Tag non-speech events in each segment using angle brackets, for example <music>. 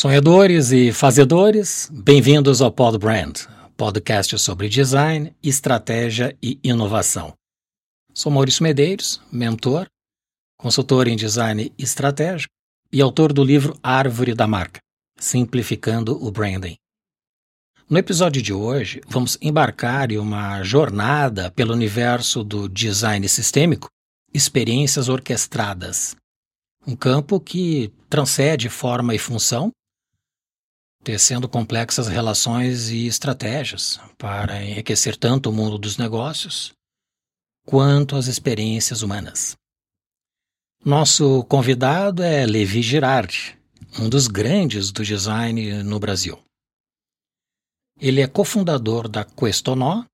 Sonhadores e fazedores, bem-vindos ao Pod Brand, podcast sobre design, estratégia e inovação. Sou Maurício Medeiros, mentor, consultor em design estratégico e autor do livro Árvore da Marca, Simplificando o Branding. No episódio de hoje, vamos embarcar em uma jornada pelo universo do design sistêmico, experiências orquestradas. Um campo que transcende forma e função tecendo complexas relações e estratégias para enriquecer tanto o mundo dos negócios quanto as experiências humanas. Nosso convidado é Levi Girardi, um dos grandes do design no Brasil. Ele é cofundador da Questonó,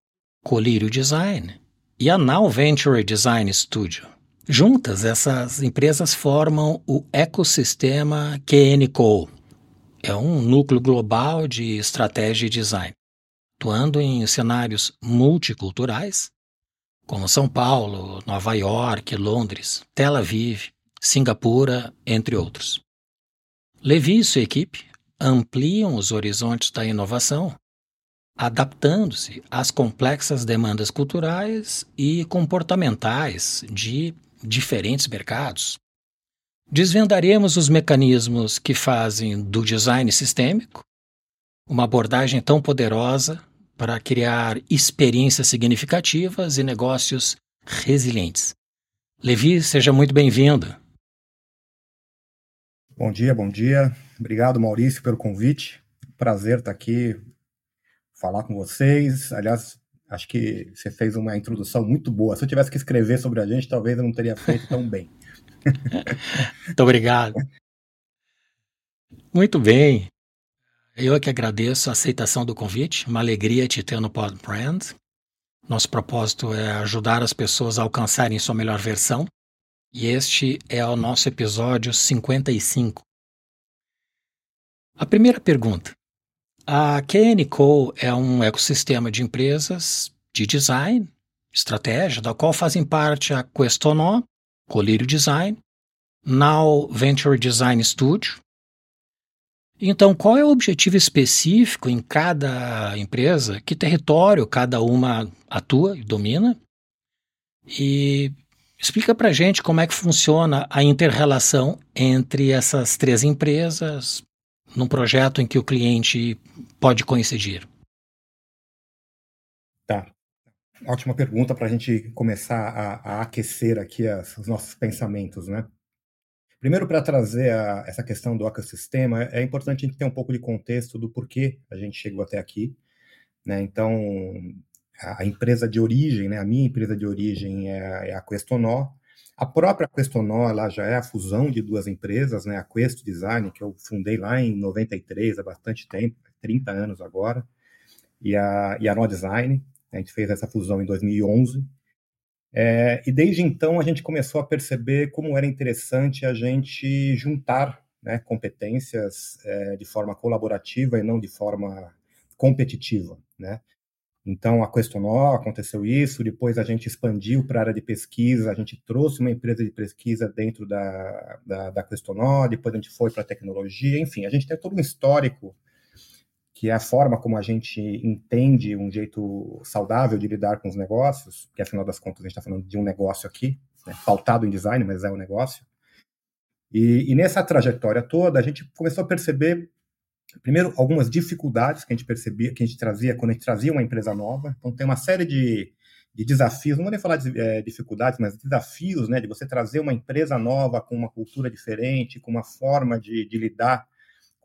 Colírio Design e a Now Venture Design Studio. Juntas, essas empresas formam o ecossistema QNCO, é um núcleo global de estratégia e design, atuando em cenários multiculturais, como São Paulo, Nova York, Londres, Tel Aviv, Singapura, entre outros. Levi e sua equipe ampliam os horizontes da inovação, adaptando-se às complexas demandas culturais e comportamentais de diferentes mercados, Desvendaremos os mecanismos que fazem do design sistêmico uma abordagem tão poderosa para criar experiências significativas e negócios resilientes. Levi, seja muito bem-vindo. Bom dia, bom dia. Obrigado, Maurício, pelo convite. Prazer estar aqui, falar com vocês. Aliás, acho que você fez uma introdução muito boa. Se eu tivesse que escrever sobre a gente, talvez eu não teria feito tão bem. <laughs> Muito obrigado. Muito bem. Eu é que agradeço a aceitação do convite. Uma alegria te ter no Pod Brand. Nosso propósito é ajudar as pessoas a alcançarem sua melhor versão. E este é o nosso episódio 55. A primeira pergunta. A KNCO é um ecossistema de empresas de design, estratégia, da qual fazem parte a Questonó, Colírio Design, Now Venture Design Studio. Então, qual é o objetivo específico em cada empresa? Que território cada uma atua e domina? E explica para gente como é que funciona a interrelação entre essas três empresas num projeto em que o cliente pode coincidir. Tá. Ótima pergunta para a gente começar a, a aquecer aqui as, os nossos pensamentos, né? Primeiro, para trazer a, essa questão do ecossistema, é importante a gente ter um pouco de contexto do porquê a gente chegou até aqui. Né? Então, a, a empresa de origem, né? a minha empresa de origem é, é a Questonó. A própria Questonó ela já é a fusão de duas empresas, né? a Questo Design, que eu fundei lá em 93, há bastante tempo, 30 anos agora, e a, e a No Design. A gente fez essa fusão em 2011. É, e desde então a gente começou a perceber como era interessante a gente juntar né, competências é, de forma colaborativa e não de forma competitiva, né? Então, a Questonó aconteceu isso, depois a gente expandiu para a área de pesquisa, a gente trouxe uma empresa de pesquisa dentro da, da, da depois a gente foi para a tecnologia, enfim, a gente tem todo um histórico que é a forma como a gente entende um jeito saudável de lidar com os negócios, que afinal das contas a gente está falando de um negócio aqui, né, pautado em design, mas é um negócio. E, e, nessa trajetória toda, a gente começou a perceber, primeiro, algumas dificuldades que a gente percebia, que a gente trazia quando a gente trazia uma empresa nova. Então, tem uma série de, de desafios, não vou nem falar de é, dificuldades, mas desafios, né, de você trazer uma empresa nova com uma cultura diferente, com uma forma de, de lidar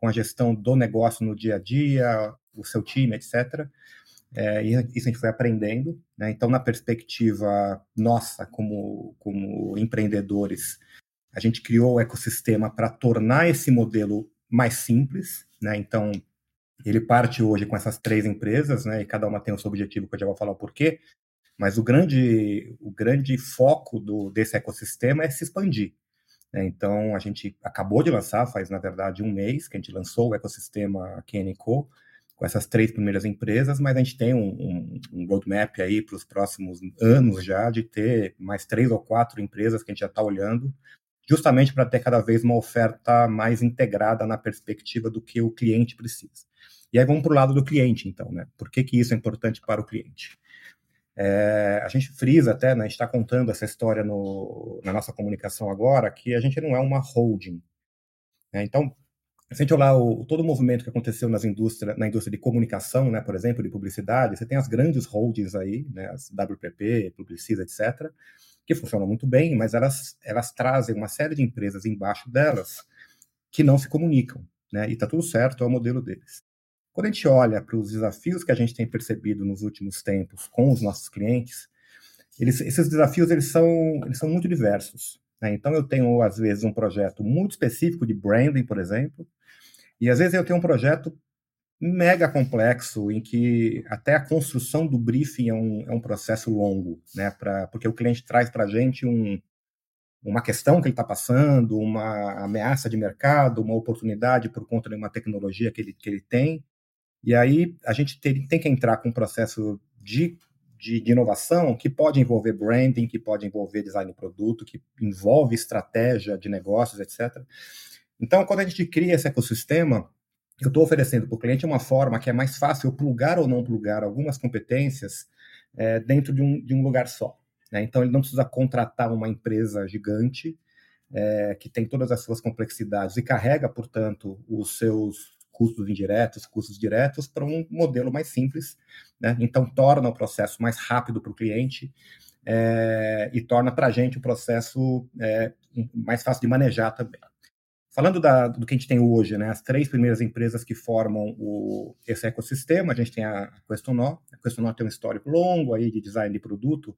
com a gestão do negócio no dia a dia, o seu time, etc. É, isso a gente foi aprendendo. Né? Então, na perspectiva nossa, como, como empreendedores, a gente criou o ecossistema para tornar esse modelo mais simples. Né? Então, ele parte hoje com essas três empresas, né? e cada uma tem o seu objetivo, que eu já vou falar o porquê. Mas o grande, o grande foco do, desse ecossistema é se expandir. Né? Então, a gente acabou de lançar, faz na verdade um mês, que a gente lançou o ecossistema KNCO, com essas três primeiras empresas, mas a gente tem um, um, um roadmap aí para os próximos anos já de ter mais três ou quatro empresas que a gente já está olhando justamente para ter cada vez uma oferta mais integrada na perspectiva do que o cliente precisa. E aí vamos para o lado do cliente, então, né? Por que, que isso é importante para o cliente? É, a gente frisa até, né, a gente está contando essa história no, na nossa comunicação agora, que a gente não é uma holding. Né? Então, se a gente olhar o, todo o movimento que aconteceu nas indústria, na indústria de comunicação, né, por exemplo, de publicidade, você tem as grandes holdings aí, né, as WPP, Publicisa, etc., que funcionam muito bem, mas elas, elas trazem uma série de empresas embaixo delas que não se comunicam, né, e está tudo certo, é o modelo deles. Quando a gente olha para os desafios que a gente tem percebido nos últimos tempos com os nossos clientes, eles, esses desafios eles são, eles são muito diversos. Né? Então, eu tenho, às vezes, um projeto muito específico de branding, por exemplo, e às vezes eu tenho um projeto mega complexo, em que até a construção do briefing é um, é um processo longo, né? Pra, porque o cliente traz para a gente um, uma questão que ele está passando, uma ameaça de mercado, uma oportunidade por conta de uma tecnologia que ele, que ele tem, e aí a gente tem, tem que entrar com um processo de, de, de, inovação que pode envolver branding, que pode envolver design de produto, que envolve estratégia de negócios, etc. Então, quando a gente cria esse ecossistema, eu estou oferecendo para o cliente uma forma que é mais fácil plugar ou não plugar algumas competências é, dentro de um, de um lugar só. Né? Então, ele não precisa contratar uma empresa gigante é, que tem todas as suas complexidades e carrega, portanto, os seus custos indiretos, custos diretos, para um modelo mais simples. Né? Então, torna o processo mais rápido para o cliente é, e torna para a gente o processo é, mais fácil de manejar também. Falando da, do que a gente tem hoje, né, as três primeiras empresas que formam o, esse ecossistema, a gente tem a Questonó. A Questonó tem um histórico longo aí de design de produto,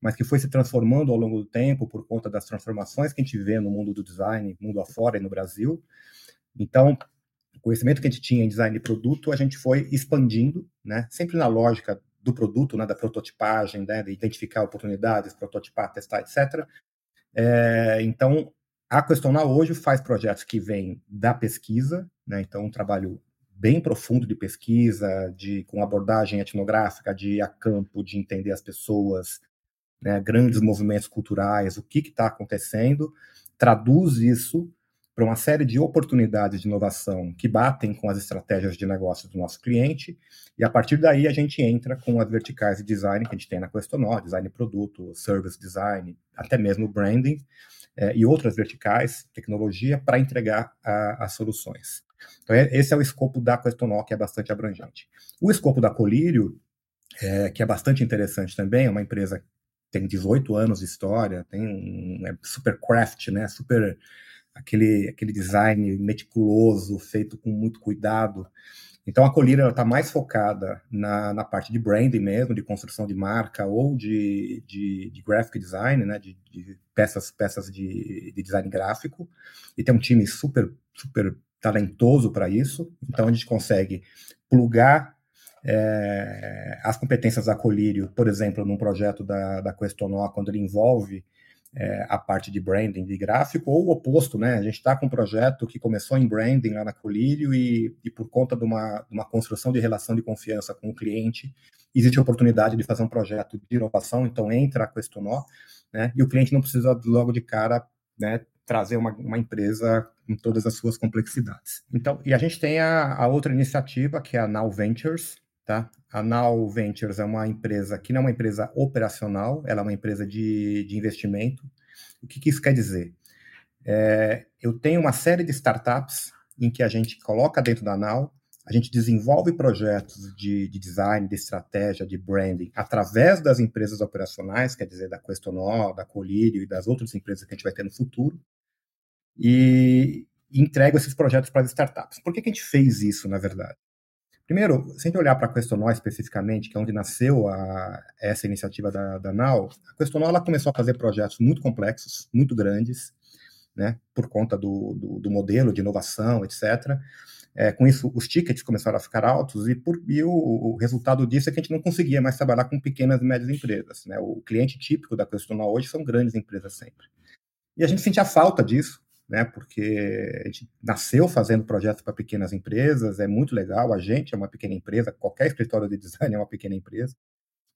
mas que foi se transformando ao longo do tempo por conta das transformações que a gente vê no mundo do design, mundo afora e no Brasil. Então, conhecimento que a gente tinha em design de produto, a gente foi expandindo, né? Sempre na lógica do produto, né? Da prototipagem, né? De identificar oportunidades, prototipar, testar, etc. É, então, a Questionar hoje faz projetos que vêm da pesquisa, né? Então, um trabalho bem profundo de pesquisa, de com abordagem etnográfica, de ir a campo, de entender as pessoas, né? grandes movimentos culturais, o que está acontecendo, traduz isso para uma série de oportunidades de inovação que batem com as estratégias de negócio do nosso cliente, e a partir daí a gente entra com as verticais de design que a gente tem na Questonó, design produto, service design, até mesmo branding, eh, e outras verticais, tecnologia, para entregar a, as soluções. Então, é, esse é o escopo da Questonó, que é bastante abrangente. O escopo da Colírio, é, que é bastante interessante também, é uma empresa que tem 18 anos de história, tem um é super craft, né, super aquele, aquele design meticuloso, feito com muito cuidado. Então a Colira está mais focada na, na parte de branding mesmo, de construção de marca ou de, de, de graphic design, né, de, de peças, peças de, de, design gráfico, e tem um time super, super talentoso para isso. Então a gente consegue plugar é, as competências da Colírio, por exemplo, num projeto da, da Questonó, quando ele envolve é, a parte de branding de gráfico, ou o oposto, né? A gente está com um projeto que começou em branding lá na Colírio e, e por conta de uma, uma construção de relação de confiança com o cliente, existe a oportunidade de fazer um projeto de inovação, então entra a Questonó, né? E o cliente não precisa logo de cara né, trazer uma, uma, empresa com todas as suas complexidades. Então, e a gente tem a, a outra iniciativa, que é a Now Ventures, Tá? A Now Ventures é uma empresa que não é uma empresa operacional, ela é uma empresa de, de investimento. O que, que isso quer dizer? É, eu tenho uma série de startups em que a gente coloca dentro da Now, a gente desenvolve projetos de, de design, de estratégia, de branding, através das empresas operacionais, quer dizer, da Questonó, da Colírio e das outras empresas que a gente vai ter no futuro, e entrego esses projetos para as startups. Por que, que a gente fez isso, na verdade? Primeiro, se a gente olhar para a Questonó especificamente, que é onde nasceu a, essa iniciativa da, da NAU, a Questonó ela começou a fazer projetos muito complexos, muito grandes, né, por conta do, do, do modelo de inovação, etc. É, com isso, os tickets começaram a ficar altos e, por, e o, o, resultado disso é que a gente não conseguia mais trabalhar com pequenas e médias empresas. Né? O cliente típico da Questonó hoje são grandes empresas sempre. E a gente sentia falta disso, né? Porque a gente nasceu fazendo projetos para pequenas empresas, é muito legal. A gente é uma pequena empresa, qualquer escritório de design <laughs> é uma pequena empresa.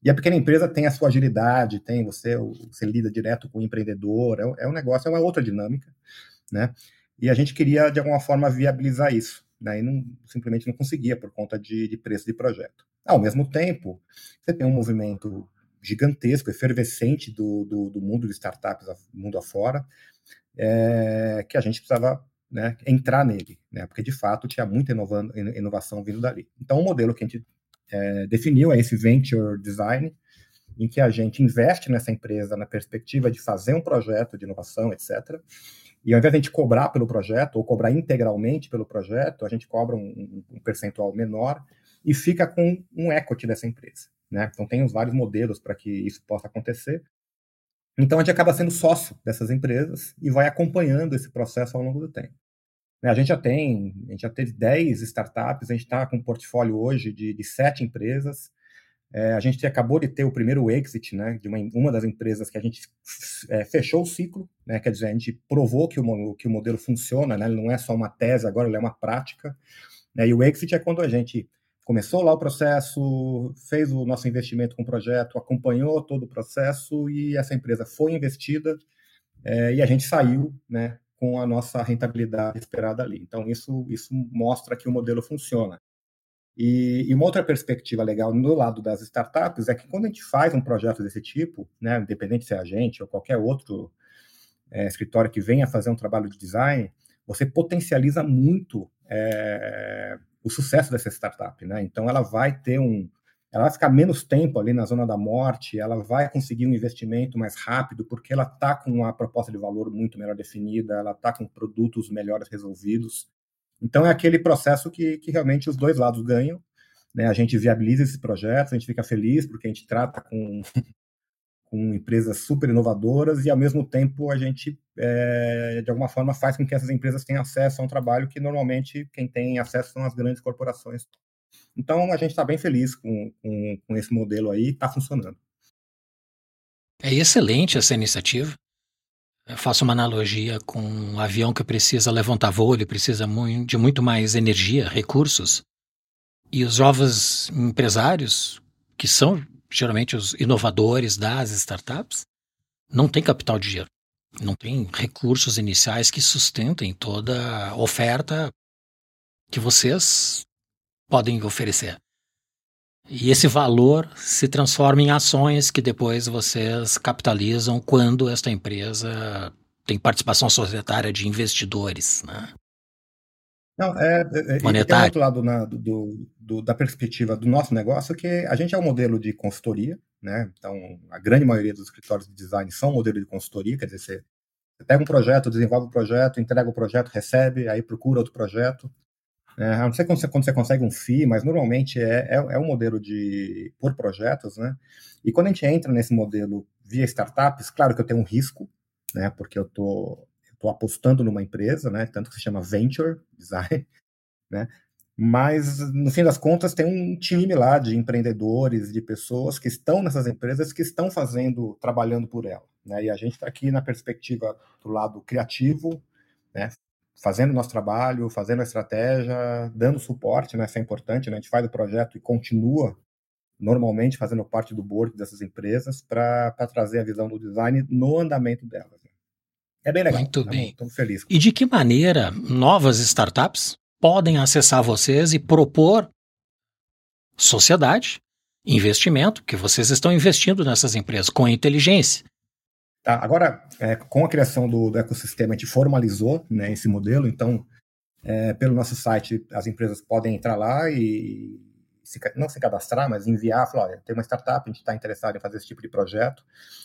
E a pequena empresa tem a sua agilidade, tem você, você lida direto com o empreendedor, é, é um negócio, é uma outra dinâmica, né? E a gente queria, de alguma forma, viabilizar isso, né? E não, simplesmente não conseguia por conta de, de preço de projeto. Ao mesmo tempo, você tem um movimento gigantesco, efervescente do, do, do mundo de startups, mundo afora, é, que a gente precisava né, entrar nele, né, porque de fato tinha muita inovação vindo dali. Então, o modelo que a gente é, definiu é esse venture design, em que a gente investe nessa empresa na perspectiva de fazer um projeto de inovação, etc. E ao invés de a gente cobrar pelo projeto, ou cobrar integralmente pelo projeto, a gente cobra um, um percentual menor e fica com um equity dessa empresa. Né? Então, tem os vários modelos para que isso possa acontecer. Então, a gente acaba sendo sócio dessas empresas e vai acompanhando esse processo ao longo do tempo. Né, a gente já tem, a gente já teve 10 startups, a gente está com um portfólio hoje de, de sete empresas. É, a gente acabou de ter o primeiro exit né, de uma, uma das empresas que a gente é, fechou o ciclo, né, quer dizer, a gente provou que o, que o modelo funciona, né, ele não é só uma tese, agora ele é uma prática. Né, e o exit é quando a gente começou lá o processo, fez o nosso investimento com o projeto, acompanhou todo o processo e essa empresa foi investida é, e a gente saiu né, com a nossa rentabilidade esperada ali. Então, isso, isso mostra que o modelo funciona. E, e, uma outra perspectiva legal no lado das startups é que quando a gente faz um projeto desse tipo, né, independente se é a gente ou qualquer outro é, escritório que venha fazer um trabalho de design, você potencializa muito é, o sucesso dessa startup, né? Então ela vai ter um, ela vai ficar menos tempo ali na zona da morte, ela vai conseguir um investimento mais rápido, porque ela está com uma proposta de valor muito melhor definida, ela está com produtos melhores resolvidos. Então é aquele processo que, que realmente os dois lados ganham. Né? A gente viabiliza esse projeto, a gente fica feliz porque a gente trata com com empresas super inovadoras e, ao mesmo tempo, a gente, é, de alguma forma, faz com que essas empresas tenham acesso a um trabalho que, normalmente, quem tem acesso são as grandes corporações. Então, a gente está bem feliz com, com, com, esse modelo aí, está funcionando. É excelente essa iniciativa. Eu faço uma analogia com um avião que precisa levantar voo, ele precisa de muito mais energia, recursos. E os jovens empresários, que são geralmente os inovadores das startups, não têm capital de giro, não têm recursos iniciais que sustentem toda a oferta que vocês podem oferecer. E esse valor se transforma em ações que depois vocês capitalizam quando esta empresa tem participação societária de investidores. Né? Não, é, é, é Monetário. tem outro lado na, do, do, da perspectiva do nosso negócio, que a gente é um modelo de consultoria, né? Então, a grande maioria dos escritórios de design são um modelo de consultoria, quer dizer, você, você pega um projeto, desenvolve o um projeto, entrega o projeto, recebe, aí procura outro projeto. É, não sei quando você, quando você consegue um FII, mas normalmente é, é, é um modelo de por projetos, né? E quando a gente entra nesse modelo via startups, claro que eu tenho um risco, né? Porque eu tô estou apostando numa empresa, né? Tanto que se chama Venture Design, <laughs> né? Mas, no fim das contas, tem um time lá de empreendedores, de pessoas que estão nessas empresas, que estão fazendo, trabalhando por ela. Né? E a gente está aqui na perspectiva do lado criativo, né? fazendo nosso trabalho, fazendo a estratégia, dando suporte, né? isso é importante, né? a gente faz o projeto e continua normalmente fazendo parte do board dessas empresas para trazer a visão do design no andamento delas. É bem legal. Muito bem. Estamos felizes. E de que maneira novas startups podem acessar vocês e propor sociedade, investimento, que vocês estão investindo nessas empresas com inteligência? Tá, agora, é, com a criação do, do, ecossistema, a gente formalizou né, esse modelo, então, é, pelo nosso site, as empresas podem entrar lá e se, não se cadastrar, mas enviar, falar, olha, tem uma startup, a gente está interessado em fazer esse tipo de projeto.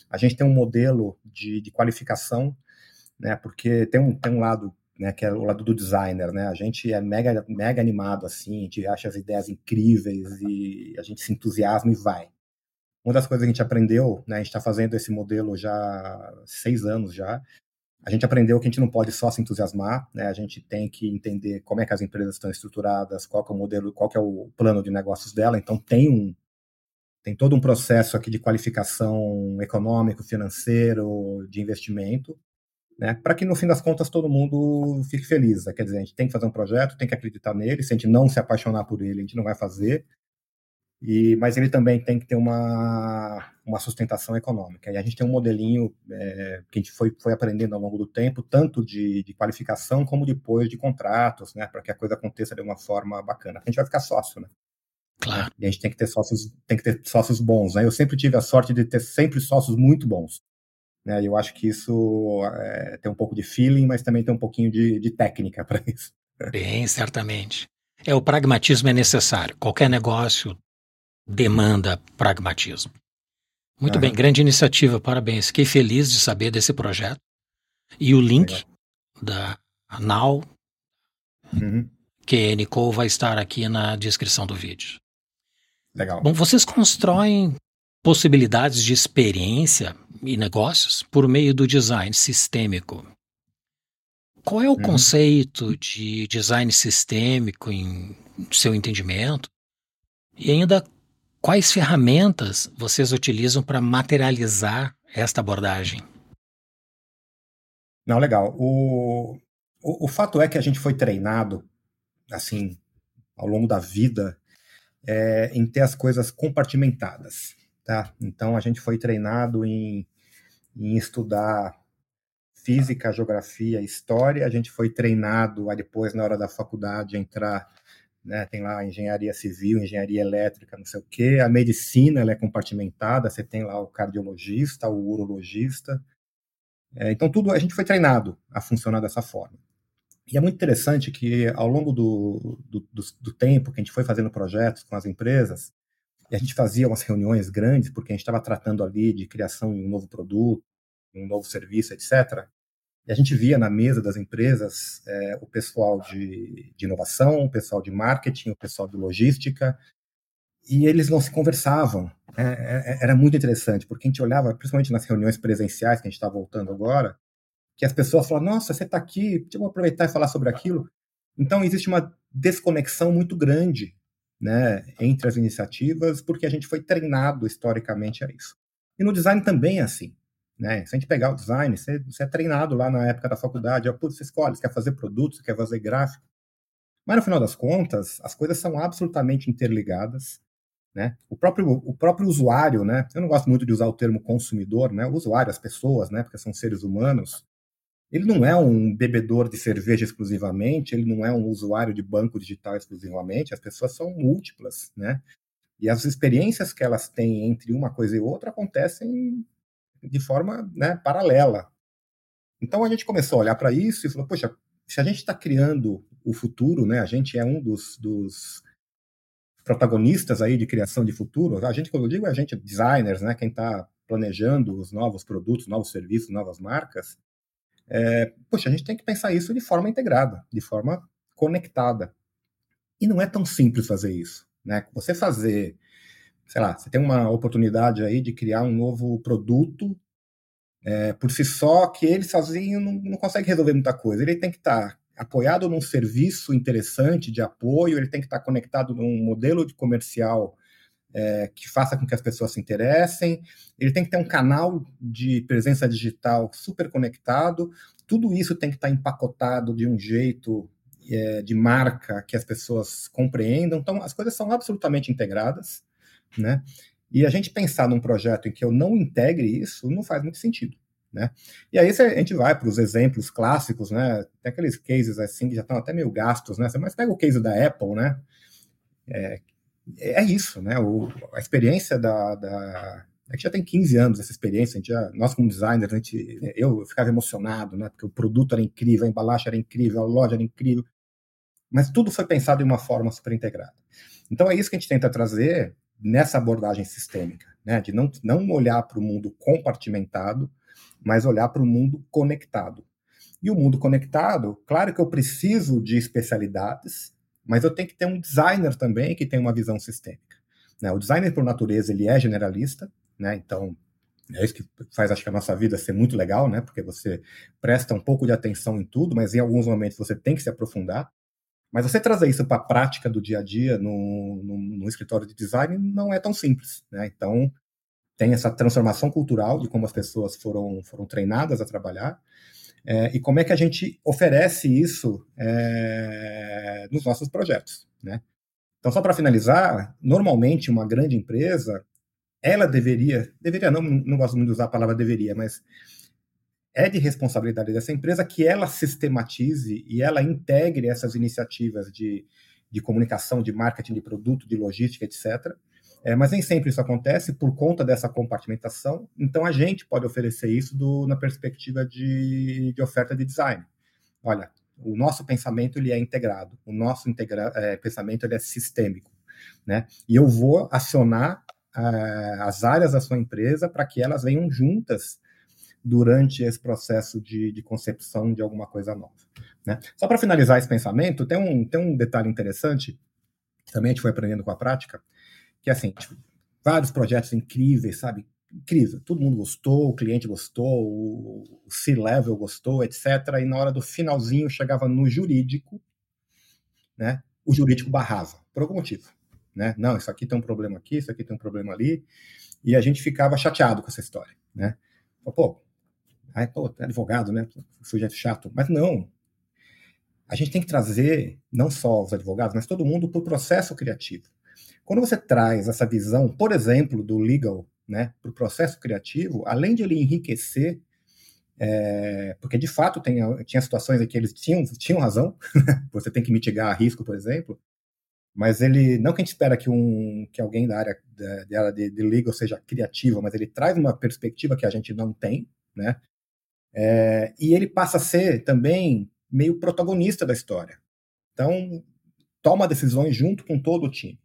A gente tem um modelo de, de qualificação né? Porque tem um, tem um lado, né, que é o lado do designer, né? A gente é mega, mega animado, assim, a gente acha as ideias incríveis e a gente se entusiasma e vai. Uma das coisas que a gente aprendeu, né, a gente está fazendo esse modelo já seis anos já, a gente aprendeu que a gente não pode só se entusiasmar, né? A gente tem que entender como é que as empresas estão estruturadas, qual é o modelo, qual é o plano de negócios dela. Então tem um tem todo um processo aqui de qualificação econômico, financeiro, de investimento né, para que no fim das contas todo mundo fique feliz. Né? Quer dizer, a gente tem que fazer um projeto, tem que acreditar nele, se a gente não se apaixonar por ele, a gente não vai fazer. E, mas ele também tem que ter uma, uma sustentação econômica. E a gente tem um modelinho é, que a gente foi, foi aprendendo ao longo do tempo, tanto de, de qualificação como depois de contratos, né, para que a coisa aconteça de uma forma bacana. A gente vai ficar sócio, né? Claro. E a gente tem que ter sócios, tem que ter sócios bons. Né? Eu sempre tive a sorte de ter sempre sócios muito bons. Né? Eu acho que isso é, tem um pouco de feeling, mas também tem um pouquinho de, de técnica <laughs> para isso. Bem, certamente. É, o pragmatismo é necessário. Qualquer negócio demanda pragmatismo. Muito bem, grande iniciativa, parabéns. Fiquei feliz de saber desse projeto. E o link Legal. da Now, uhum. QN vai estar aqui na descrição do vídeo. Legal. Bom, vocês constroem possibilidades de experiência e negócios por meio do design sistêmico. Qual é o uhum. conceito de design sistêmico em seu entendimento? E ainda quais ferramentas vocês utilizam para materializar esta abordagem? Não, legal. O, o, o fato é que a gente foi treinado, assim, ao longo da vida, é, em ter as coisas compartimentadas, tá? Então a gente foi treinado em, em estudar física, geografia, história. A gente foi treinado a depois na hora da faculdade entrar, né? Tem lá engenharia civil, engenharia elétrica, não sei o quê. A medicina ela é compartimentada. Você tem lá o cardiologista, o urologista. É, então tudo a gente foi treinado a funcionar dessa forma. E é muito interessante que, ao longo do, do, do, do tempo que a gente foi fazendo projetos com as empresas, e a gente fazia umas reuniões grandes, porque a gente estava tratando ali de criação de um novo produto, um novo serviço, etc. E a gente via na mesa das empresas é, o pessoal de, de inovação, o pessoal de marketing, o pessoal de logística, e eles não se conversavam. É, é, era muito interessante, porque a gente olhava, principalmente nas reuniões presenciais que a gente está voltando agora, que as pessoas falam, nossa, você está aqui, deixa eu aproveitar e falar sobre aquilo. Então, existe uma desconexão muito grande né, entre as iniciativas, porque a gente foi treinado historicamente a isso. E no design também é assim. Né? Se a gente pegar o design, você, você é treinado lá na época da faculdade, você escolhe, você quer fazer produtos, você quer fazer gráfico. Mas no final das contas, as coisas são absolutamente interligadas. Né? O, próprio, o próprio usuário, né? eu não gosto muito de usar o termo consumidor, né? o usuário, as pessoas, né? porque são seres humanos, ele não é um bebedor de cerveja exclusivamente, ele não é um usuário de banco digital exclusivamente, as pessoas são múltiplas, né? E as experiências que elas têm entre uma coisa e outra acontecem de forma né, paralela. Então a gente começou a olhar para isso e falou, poxa, se a gente está criando o futuro, né? A gente é um dos, dos protagonistas aí de criação de futuro. A gente, quando eu digo, é a gente designers, né? Quem está planejando os novos produtos, novos serviços, novas marcas. É, poxa, a gente tem que pensar isso de forma integrada, de forma conectada. E não é tão simples fazer isso. Né? Você fazer, sei lá, você tem uma oportunidade aí de criar um novo produto é, por si só, que ele sozinho não, não consegue resolver muita coisa. Ele tem que estar tá apoiado num serviço interessante de apoio, ele tem que estar tá conectado num modelo de comercial é, que faça com que as pessoas se interessem, ele tem que ter um canal de presença digital super conectado, tudo isso tem que estar empacotado de um jeito é, de marca que as pessoas compreendam. Então, as coisas são absolutamente integradas, né? E a gente pensar num projeto em que eu não integre isso não faz muito sentido. Né? E aí a gente vai para os exemplos clássicos, né? Tem aqueles cases assim que já estão até meio gastos, né? Mas pega o case da Apple, né? É, é isso, né? O, a experiência da, da a gente já tem 15 anos essa experiência, a gente já, nós como designers, a gente, eu, eu ficava emocionado, né? Porque o produto era incrível, a embalagem era incrível, a loja era incrível, mas tudo foi pensado de uma forma super integrada. Então é isso que a gente tenta trazer nessa abordagem sistêmica, né? De não, não olhar para o mundo compartimentado, mas olhar para o mundo conectado. E o mundo conectado, claro que eu preciso de especialidades, mas eu tenho que ter um designer também que tem uma visão sistêmica. Né? O designer, por natureza, ele é generalista, né? então é isso que faz, acho que, a nossa vida ser muito legal, né? porque você presta um pouco de atenção em tudo, mas em alguns momentos você tem que se aprofundar. Mas você trazer isso para a prática do dia a dia no, no, no, escritório de design não é tão simples. Né? Então, tem essa transformação cultural de como as pessoas foram, foram treinadas a trabalhar, é, e como é que a gente oferece isso é, nos nossos projetos, né? Então, só para finalizar, normalmente uma grande empresa, ela deveria, deveria não, não gosto muito de usar a palavra deveria, mas é de responsabilidade dessa empresa que ela sistematize e ela integre essas iniciativas de, de comunicação, de marketing, de produto, de logística, etc. É, mas nem sempre isso acontece por conta dessa compartimentação. Então a gente pode oferecer isso do, na perspectiva de, de oferta de design. Olha, o nosso pensamento ele é integrado, o nosso integra é, pensamento ele é sistêmico, né? E eu vou acionar uh, as áreas da sua empresa para que elas venham juntas durante esse processo de, de concepção de alguma coisa nova. Né? Só para finalizar esse pensamento, tem um, tem um detalhe interessante, também a gente foi aprendendo com a prática, que é assim, tipo, vários projetos incríveis, sabe? Incrível, todo mundo gostou, o cliente gostou, o C-level gostou, etc. E na hora do finalzinho chegava no jurídico, né? O jurídico barrava, por algum motivo. Né? Não, isso aqui tem um problema aqui, isso aqui tem um problema ali, e a gente ficava chateado com essa história, né? Pô, Aí, pô, advogado, né? Sujeito chato. Mas não. A gente tem que trazer não só os advogados, mas todo mundo para o processo criativo. Quando você traz essa visão, por exemplo, do legal né, para o processo criativo, além de ele enriquecer, é, porque de fato tem, tinha situações em que eles tinham, tinham razão, <laughs> você tem que mitigar risco, por exemplo, mas ele, não que a gente espera que, um, que alguém da área, da, de, de legal seja criativo, mas ele traz uma perspectiva que a gente não tem, né? É, e ele passa a ser também meio protagonista da história. Então, toma decisões junto com todo o time.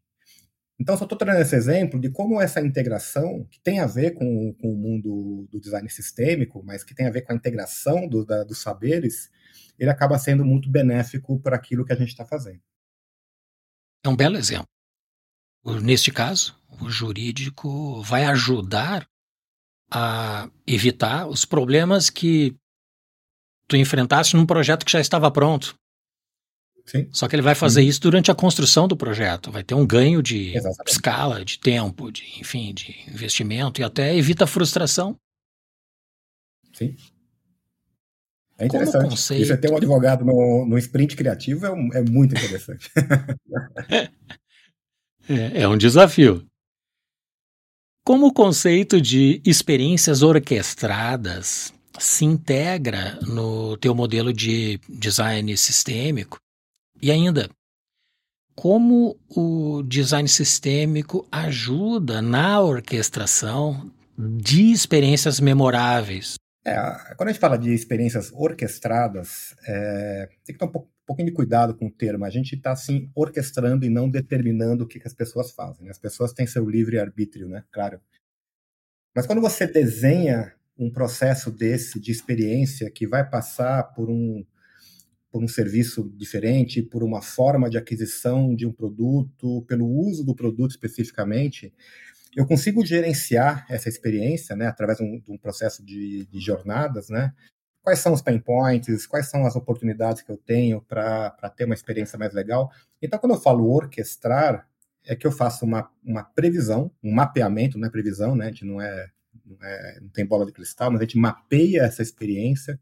Então, só estou trazendo esse exemplo de como essa integração, que tem a ver com, com o mundo do design sistêmico, mas que tem a ver com a integração do, da, dos saberes, ele acaba sendo muito benéfico para aquilo que a gente está fazendo. É um belo exemplo. Neste caso, o jurídico vai ajudar a evitar os problemas que tu enfrentaste num projeto que já estava pronto. Sim. Só que ele vai fazer Sim. isso durante a construção do projeto. Vai ter um ganho de Exatamente. escala, de tempo, de, enfim, de investimento e até evita a frustração. Sim. É interessante. E você ter um advogado no, no sprint criativo é, é muito interessante. <laughs> é, é um desafio. Como o conceito de experiências orquestradas se integra no teu modelo de design sistêmico? E ainda, como o design sistêmico ajuda na orquestração de experiências memoráveis? É, quando a gente fala de experiências orquestradas, é, tem que ter um pouco pouquinho de cuidado com o termo. A gente está assim orquestrando e não determinando o que, que as pessoas fazem. As pessoas têm seu livre arbítrio, né? Claro. Mas quando você desenha um processo desse de experiência que vai passar por um por um serviço diferente, por uma forma de aquisição de um produto, pelo uso do produto especificamente, eu consigo gerenciar essa experiência, né, através de um, de um processo de, de jornadas, né, quais são os pain points, quais são as oportunidades que eu tenho para ter uma experiência mais legal. Então, quando eu falo orquestrar, é que eu faço uma, uma previsão, um mapeamento, não é previsão, né? A gente não é, não, é, não tem bola de cristal, mas a gente mapeia essa experiência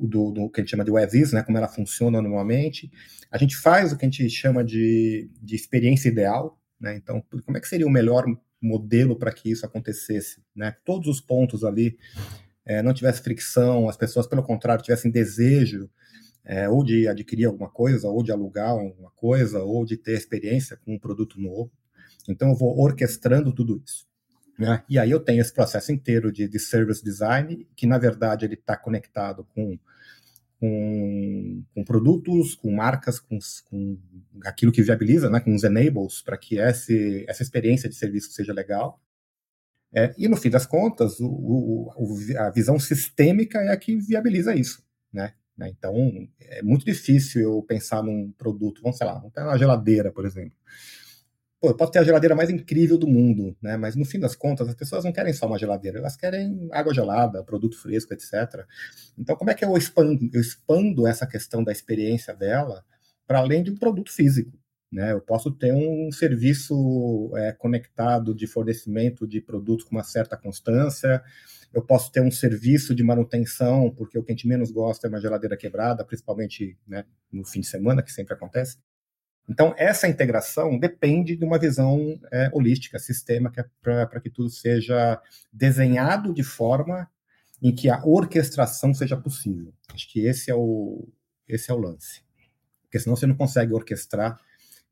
do, do que a gente chama de WebVis, né? Como ela funciona normalmente. A gente faz o que a gente chama de, de experiência ideal, né? Então, como é que seria o melhor modelo para que isso acontecesse, né? Todos os pontos ali é, não tivesse fricção, as pessoas, pelo contrário, tivessem desejo é, ou de adquirir alguma coisa, ou de alugar alguma coisa, ou de ter experiência com um produto novo. Então, eu vou orquestrando tudo isso. Né? E aí eu tenho esse processo inteiro de, de service design, que na verdade ele está conectado com, com, com, produtos, com marcas, com, com, aquilo que viabiliza, né? com os enables, para que esse, essa experiência de serviço seja legal. É, e no fim das contas, o, o, a visão sistêmica é a que viabiliza isso, né? né? Então, é muito difícil eu pensar num produto, vamos sei lá, uma geladeira, por exemplo. Pô, eu posso ter a geladeira mais incrível do mundo, né? Mas no fim das contas, as pessoas não querem só uma geladeira, elas querem água gelada, produto fresco, etc. Então, como é que eu expando, eu expando essa questão da experiência dela para além de um produto físico? Né? Eu posso ter um serviço é, conectado de fornecimento de produtos com uma certa constância, eu posso ter um serviço de manutenção, porque o que a gente menos gosta é uma geladeira quebrada, principalmente né, no fim de semana, que sempre acontece. Então, essa integração depende de uma visão é, holística, sistêmica, para que tudo seja desenhado de forma em que a orquestração seja possível. Acho que esse é o, esse é o lance. Porque senão você não consegue orquestrar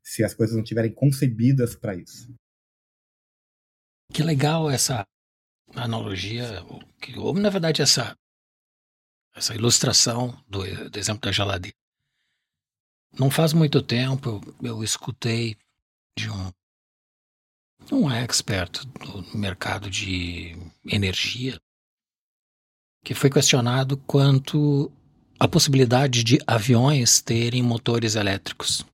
se as coisas não estiverem concebidas para isso. Que legal essa analogia, ou na verdade essa, essa ilustração do, do exemplo da geladeira. Não faz muito tempo eu, escutei de um, um expert do mercado de energia que foi questionado quanto a possibilidade de aviões terem motores elétricos.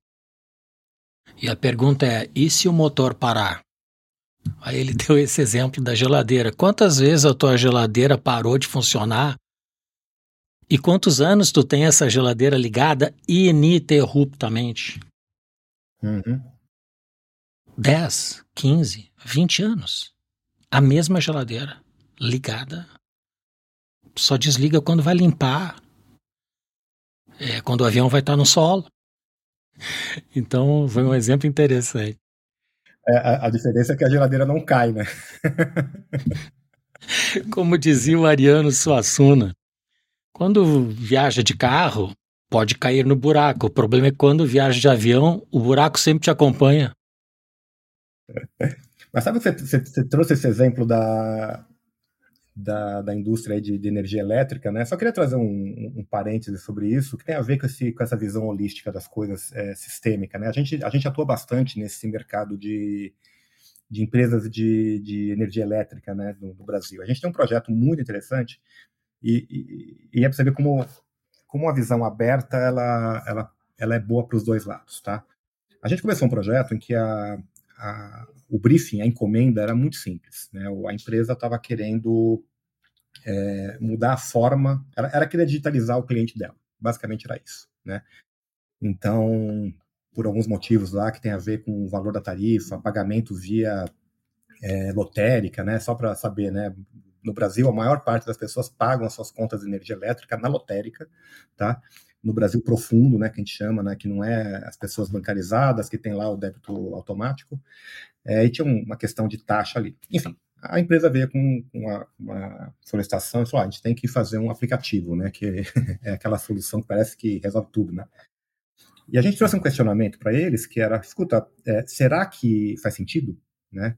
E a pergunta é: e se o motor parar? Aí ele <laughs> deu esse exemplo da geladeira. Quantas vezes a tua geladeira parou de funcionar e quantos anos tu tem essa geladeira ligada ininterruptamente? Uhum. 10, 15, 20 anos. A mesma geladeira ligada. Só desliga quando vai limpar. É, quando o avião vai estar no solo. <laughs> Então, foi um exemplo interessante. É, a, a, diferença é que a geladeira não cai, né? <laughs> Como dizia o Ariano Suassuna, quando viaja de carro, pode cair no buraco. O problema é quando viaja de avião, o buraco sempre te acompanha. <laughs> Mas sabe que você, você, trouxe esse exemplo da, da, da indústria de, de, energia elétrica, né? Só queria trazer um, um, um parêntese sobre isso, que tem a ver com, esse, com essa visão holística das coisas é, sistêmica, né? A gente, a gente atua bastante nesse mercado de, de empresas de, de energia elétrica, né, no, no Brasil. A gente tem um projeto muito interessante e, e, e é para você ver como, como a visão aberta ela, ela, ela é boa para os dois lados, tá? A gente começou um projeto em que a, a, o briefing, a encomenda era muito simples, né? A empresa estava querendo é, mudar a forma, ela, ela queria digitalizar o cliente dela, basicamente era isso, né? Então, por alguns motivos lá que tem a ver com o valor da tarifa, pagamento via é, lotérica, né? Só para saber, né? No Brasil, a maior parte das pessoas pagam as suas contas de energia elétrica na lotérica, tá? No Brasil profundo, né, que a gente chama, né, que não é as pessoas bancarizadas, que tem lá o débito automático, é, e tinha uma questão de taxa ali. Enfim, a empresa veio com uma, uma solicitação e falou: ah, a gente tem que fazer um aplicativo, né, que <laughs> é aquela solução que parece que resolve tudo, né? E a gente trouxe um questionamento para eles que era: escuta, é, será que faz sentido, né?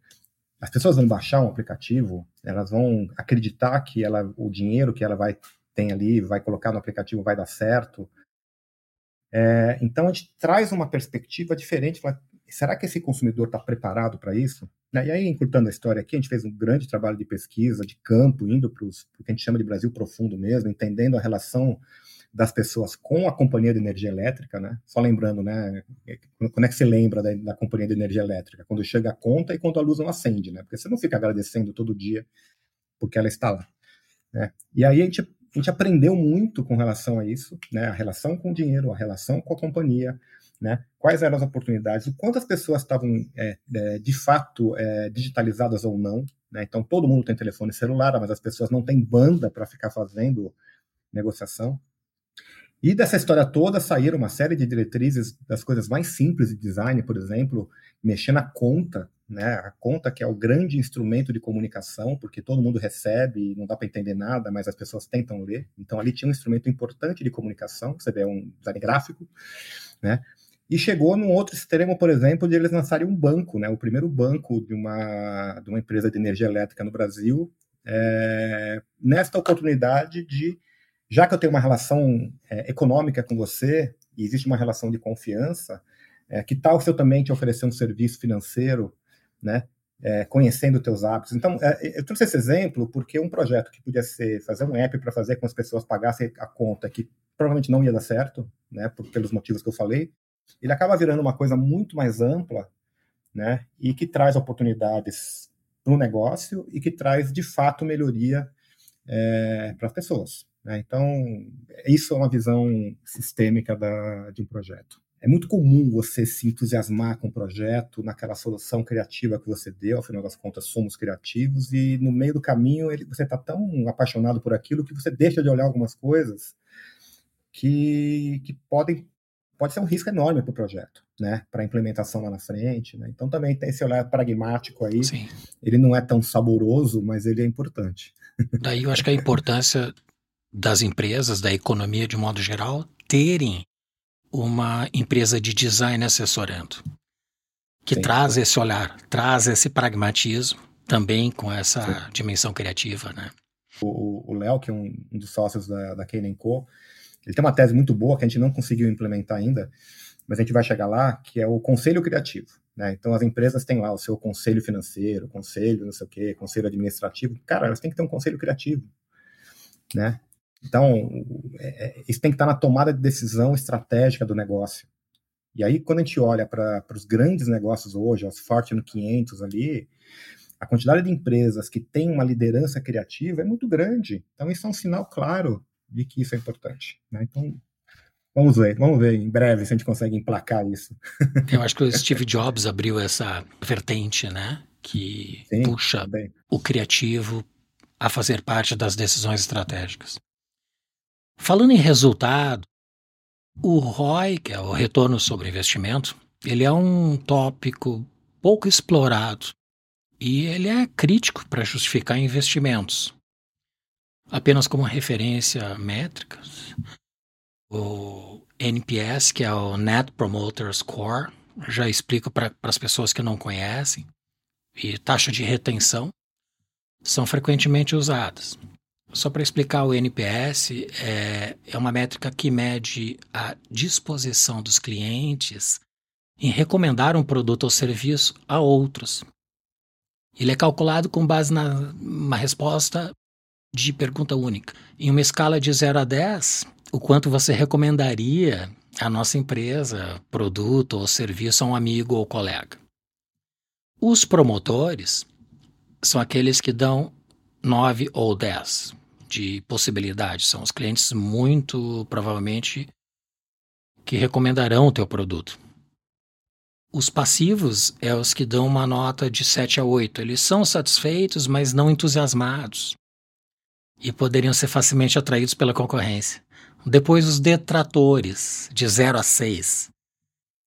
As pessoas vão baixar um aplicativo, elas vão acreditar que ela, o dinheiro que ela vai tem ali, vai colocar no aplicativo, vai dar certo. É, então a gente traz uma perspectiva diferente. Fala, será que esse consumidor está preparado para isso? Né, e aí, encurtando a história aqui, a gente fez um grande trabalho de pesquisa, de campo, indo para o que a gente chama de Brasil profundo mesmo, entendendo a relação das pessoas com a companhia de energia elétrica, né? Só lembrando, né? Quando é que você lembra da, da, companhia de energia elétrica? Quando chega a conta e quando a luz não acende, né? Porque você não fica agradecendo todo dia porque ela está lá. Né? E aí a gente, a gente aprendeu muito com relação a isso, né? A relação com o dinheiro, a relação com a companhia, né? Quais eram as oportunidades, o quanto as pessoas estavam é, é, de fato é, digitalizadas ou não. Né? Então todo mundo tem telefone celular, mas as pessoas não têm banda para ficar fazendo negociação. E dessa história toda saíram uma série de diretrizes das coisas mais simples de design, por exemplo, mexer na conta, né? A conta que é o grande instrumento de comunicação, porque todo mundo recebe, não dá para entender nada, mas as pessoas tentam ler. Então ali tinha um instrumento importante de comunicação, você vê um design gráfico, né? E chegou num outro extremo, por exemplo, de eles lançarem um banco, né? O primeiro banco de uma, de uma empresa de energia elétrica no Brasil, é, nesta oportunidade de já que eu tenho uma relação é, econômica com você e existe uma relação de confiança, é, que tal se eu também te oferecer um serviço financeiro, né? É, conhecendo teus hábitos. Então, é, eu trouxe esse exemplo porque um projeto que podia ser fazer um app para fazer com as pessoas pagassem a conta, que provavelmente não ia dar certo, né, por, pelos motivos que eu falei, ele acaba virando uma coisa muito mais ampla, né, e que traz oportunidades para o negócio e que traz, de fato, melhoria é, para as pessoas. Né? Então, isso é uma visão sistêmica da, de um projeto. É muito comum você se entusiasmar com o um projeto, naquela solução criativa que você deu, afinal das contas somos criativos, e no meio do caminho ele, você está tão apaixonado por aquilo que você deixa de olhar algumas coisas que, que podem pode ser um risco enorme para o projeto. né, para implementação lá na frente. Né? Então também tem esse olhar pragmático aí. Sim. Ele não é tão saboroso, mas ele é importante. Daí eu acho que a importância das empresas, da economia de modo geral, terem uma empresa de design assessorando, que Sim. traz esse olhar, traz esse pragmatismo também com essa Sim. dimensão criativa, né? O Léo, que é um, um, dos sócios da, da Co, ele tem uma tese muito boa que a gente não conseguiu implementar ainda, mas a gente vai chegar lá, que é o conselho criativo. Né? Então, as empresas têm lá o seu conselho financeiro, conselho não sei o quê, conselho administrativo. Cara, elas têm que ter um conselho criativo. Né? Então, é, é, isso tem que estar na tomada de decisão estratégica do negócio. E aí, quando a gente olha para os grandes negócios hoje, os Fortune 500 ali, a quantidade de empresas que têm uma liderança criativa é muito grande. Então, isso é um sinal claro de que isso é importante. Né? Então, Vamos ver, vamos ver em breve se a gente consegue emplacar isso. <laughs> Eu acho que o Steve Jobs abriu essa vertente, né? Que Sim, puxa bem. o criativo a fazer parte das decisões estratégicas. Falando em resultado, o ROI, que é o retorno sobre investimento, ele é um tópico pouco explorado e ele é crítico para justificar investimentos. Apenas como referência métricas, o NPS, que é o Net Promoter Score, já explico para as pessoas que não conhecem, e taxa de retenção são frequentemente usadas. Só para explicar, o NPS é, é uma métrica que mede a disposição dos clientes em recomendar um produto ou serviço a outros. Ele é calculado com base numa resposta de pergunta única. Em uma escala de 0 a 10, o quanto você recomendaria a nossa empresa, produto ou serviço a um amigo ou colega. Os promotores são aqueles que dão 9 ou 10 de possibilidades. São os clientes muito provavelmente que recomendarão o teu produto. Os passivos é os que dão uma nota de 7 a 8. Eles são satisfeitos, mas não entusiasmados. E poderiam ser facilmente atraídos pela concorrência. Depois, os detratores, de 0 a 6.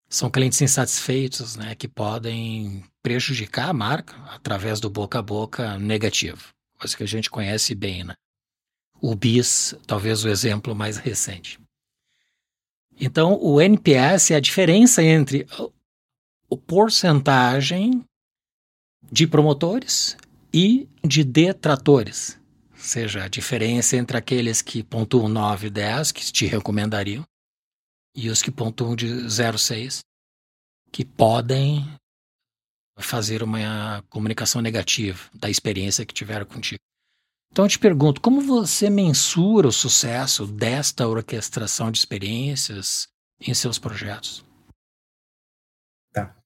São clientes insatisfeitos, né, que podem prejudicar a marca através do boca a boca negativo, coisa que a gente conhece bem, né? O BIS, talvez o exemplo mais recente. Então, o NPS é a diferença entre o porcentagem de promotores e de detratores seja, a diferença entre aqueles que pontuam 9 e 10, que te recomendariam, e os que pontuam de 0 6, que podem fazer uma comunicação negativa da experiência que tiveram contigo. Então eu te pergunto, como você mensura o sucesso desta orquestração de experiências em seus projetos? Tá.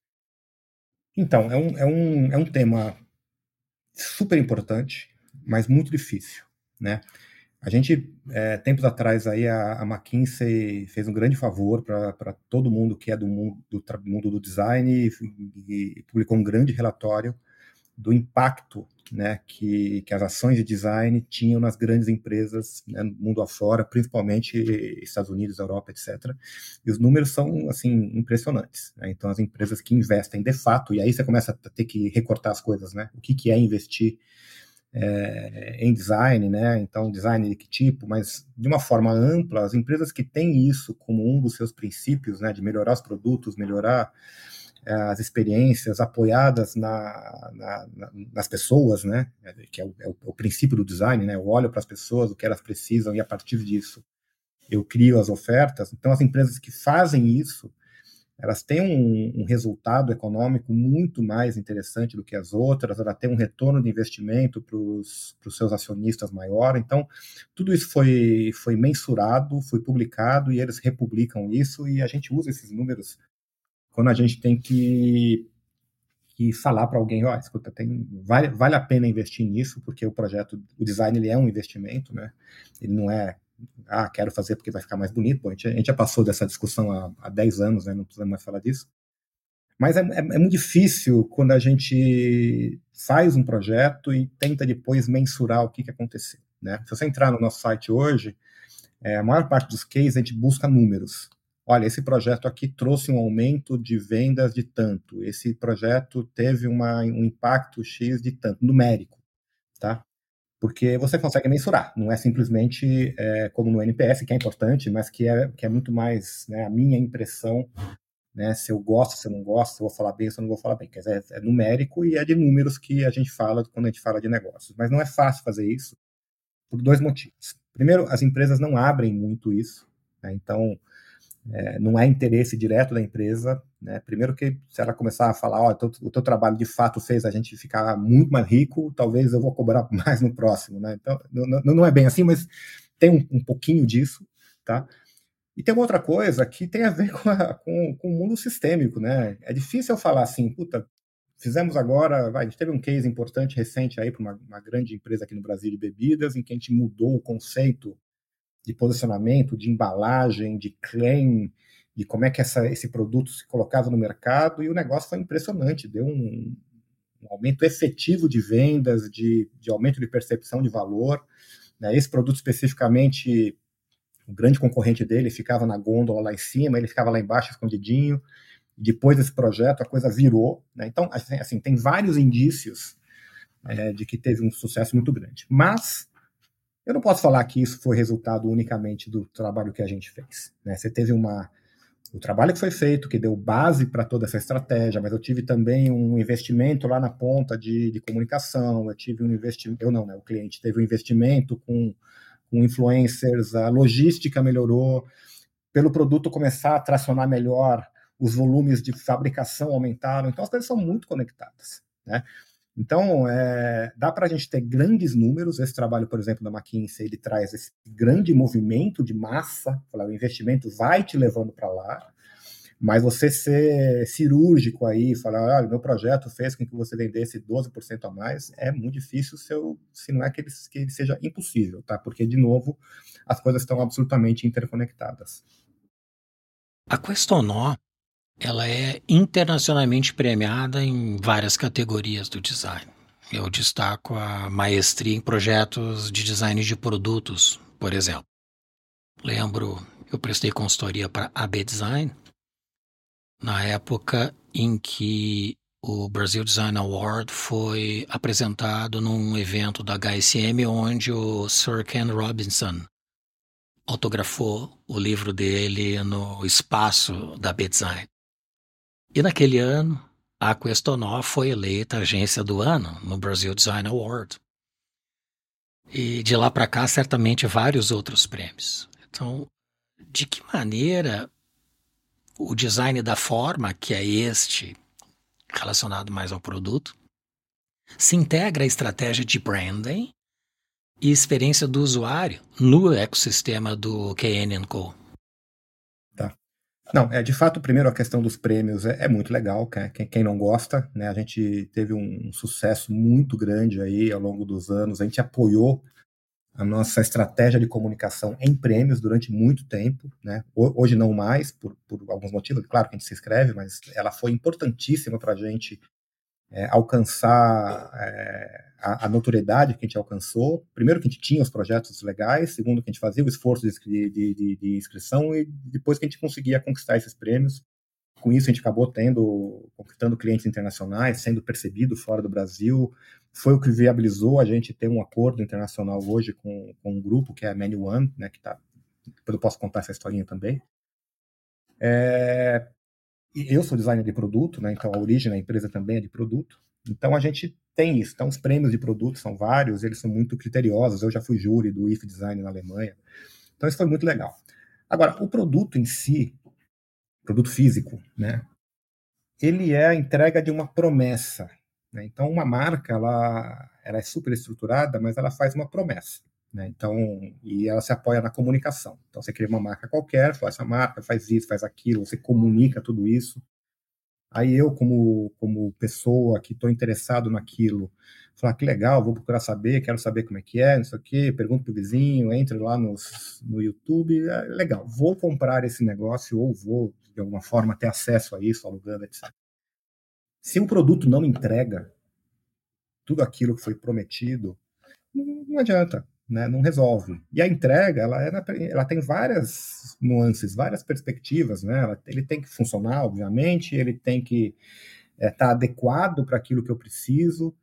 Então, é um, é um, é um tema super importante mas muito difícil, né? A gente, é, tempos atrás, aí a, a, McKinsey fez um grande favor para todo mundo que é do mundo do, mundo do design e, e, publicou um grande relatório do impacto né, que, que as ações de design tinham nas grandes empresas né, mundo afora, principalmente Estados Unidos, Europa, etc. E os números são assim impressionantes. Né? Então, as empresas que investem de fato, e aí você começa a ter que recortar as coisas, né? O que, que é investir é, em design, né? Então, design de que tipo, mas de uma forma ampla, as empresas que têm isso como um dos seus princípios, né, de melhorar os produtos, melhorar as experiências apoiadas na, na, na, nas pessoas, né, que é o, é o, princípio do design, né, eu olho para as pessoas, o que elas precisam e a partir disso eu crio as ofertas. Então, as empresas que fazem isso, elas têm um, um, resultado econômico muito mais interessante do que as outras, ela tem um retorno de investimento para os seus acionistas maior. Então, tudo isso foi, foi mensurado, foi publicado e eles republicam isso e a gente usa esses números quando a gente tem que, que falar para alguém, ó, oh, escuta, tem, vale, vale a pena investir nisso, porque o projeto, o design, ele é um investimento, né? Ele não é ah, quero fazer porque vai ficar mais bonito. Bom, a, gente, a gente já passou dessa discussão há, há 10 anos, né? não precisamos mais falar disso. Mas é, é, é, muito difícil quando a gente faz um projeto e tenta depois mensurar o que, que aconteceu. Né? Se você entrar no nosso site hoje, é, a maior parte dos cases a gente busca números. Olha, esse projeto aqui trouxe um aumento de vendas de tanto, esse projeto teve uma, um impacto X de tanto, numérico, tá? Porque você consegue mensurar, não é simplesmente é, como no NPS, que é importante, mas que é, que é muito mais né, a minha impressão, né, se eu gosto, se eu não gosto, se eu vou falar bem, se eu não vou falar bem. Quer dizer, é numérico e é de números que a gente fala quando a gente fala de negócios. Mas não é fácil fazer isso por dois motivos. Primeiro, as empresas não abrem muito isso, né, então é, não é interesse direto da empresa. Né? Primeiro que se ela começar a falar, oh, o teu trabalho de fato fez a gente ficar muito mais rico, talvez eu vou cobrar <laughs> mais no próximo. Né? Então, não, não é bem assim, mas tem um, um, pouquinho disso. Tá? E tem uma outra coisa que tem a ver <laughs> com, a, com, com o mundo sistêmico. Né? É difícil eu falar assim, puta, fizemos agora, vai, a gente teve um case importante recente aí para uma, uma grande empresa aqui no Brasil de bebidas, em que a gente mudou o conceito de posicionamento, de embalagem, de claim, de como é que essa, esse produto se colocava no mercado, e o negócio foi impressionante, deu um, um aumento efetivo de vendas, de, de, aumento de percepção de valor. Né? Esse produto especificamente, o grande concorrente dele ficava na gôndola lá em cima, ele ficava lá embaixo escondidinho. Depois desse projeto, a coisa virou. Né? Então, assim, assim, tem vários indícios é, de que teve um sucesso muito grande. Mas eu não posso falar que isso foi resultado unicamente do trabalho que a gente fez. Né? Você teve uma o trabalho que foi feito, que deu base para toda essa estratégia, mas eu tive também um investimento lá na ponta de, de comunicação, eu tive um investimento, eu não, né, o cliente teve um investimento com, com influencers, a logística melhorou, pelo produto começar a tracionar melhor, os volumes de fabricação aumentaram, então as coisas são muito conectadas, né? Então, é, dá para a gente ter grandes números. Esse trabalho, por exemplo, da McKinsey, ele traz esse grande movimento de massa. O investimento vai te levando para lá. Mas você ser cirúrgico aí, falar, olha, meu projeto fez com que você vendesse 12% a mais, é muito difícil se, eu, se não é que ele, que ele seja impossível, tá? Porque, de novo, as coisas estão absolutamente interconectadas. A Questonó ela é internacionalmente premiada em várias categorias do design. Eu destaco a maestria em projetos de design de produtos, por exemplo. Lembro, eu prestei consultoria para AB Design na época em que o Brasil Design Award foi apresentado num evento da HSM onde o Sir Ken Robinson autografou o livro dele no espaço da AB Design. E naquele ano, a Questonó foi eleita agência do ano no Brasil Design Award. E de lá para cá, certamente vários outros prêmios. Então, de que maneira o design da forma, que é este, relacionado mais ao produto, se integra à estratégia de branding e experiência do usuário no ecossistema do KN Co. Não, é de fato, primeiro a questão dos prêmios é, é muito legal, quem, quem, não gosta, né? A gente teve um, sucesso muito grande aí ao longo dos anos, a gente apoiou a nossa estratégia de comunicação em prêmios durante muito tempo, né? Hoje não mais, por, por alguns motivos, claro que a gente se inscreve, mas ela foi importantíssima para a gente é, alcançar é, a, a, notoriedade que a gente alcançou. Primeiro, que a gente tinha os projetos legais, segundo, que a gente fazia o esforço de, de, de, de inscrição, e depois que a gente conseguia conquistar esses prêmios. Com isso, a gente acabou tendo, conquistando clientes internacionais, sendo percebido fora do Brasil. Foi o que viabilizou a gente ter um acordo internacional hoje com, com um grupo que é a Many One, né, que tá, eu posso contar essa historinha também. É, eu sou designer de produto, né, então a origem da empresa também é de produto. Então a gente tem isso. Então os prêmios de produto são vários, eles são muito criteriosos. Eu já fui júri do IF Design na Alemanha. Então isso foi muito legal. Agora, o produto em si, produto físico, né, ele é a entrega de uma promessa. Né? Então uma marca, ela, ela é super estruturada, mas ela faz uma promessa. Né? Então, e ela se apoia na comunicação. Então, você cria uma marca qualquer, fala essa marca faz isso, faz aquilo, você comunica tudo isso. Aí eu, como, como pessoa que estou interessado naquilo, falar que legal, vou procurar saber, quero saber como é que é, não sei o quê, pergunto pro vizinho, entre lá no, no YouTube, é legal, vou comprar esse negócio ou vou, de alguma forma, ter acesso a isso, alugando, etc. Se o produto não entrega tudo aquilo que foi prometido, não adianta né, não resolve. E a entrega, ela, é na, ela tem várias nuances, várias perspectivas, né? Ela, ele tem que funcionar, obviamente, ele tem que estar é, tá adequado para aquilo que eu preciso,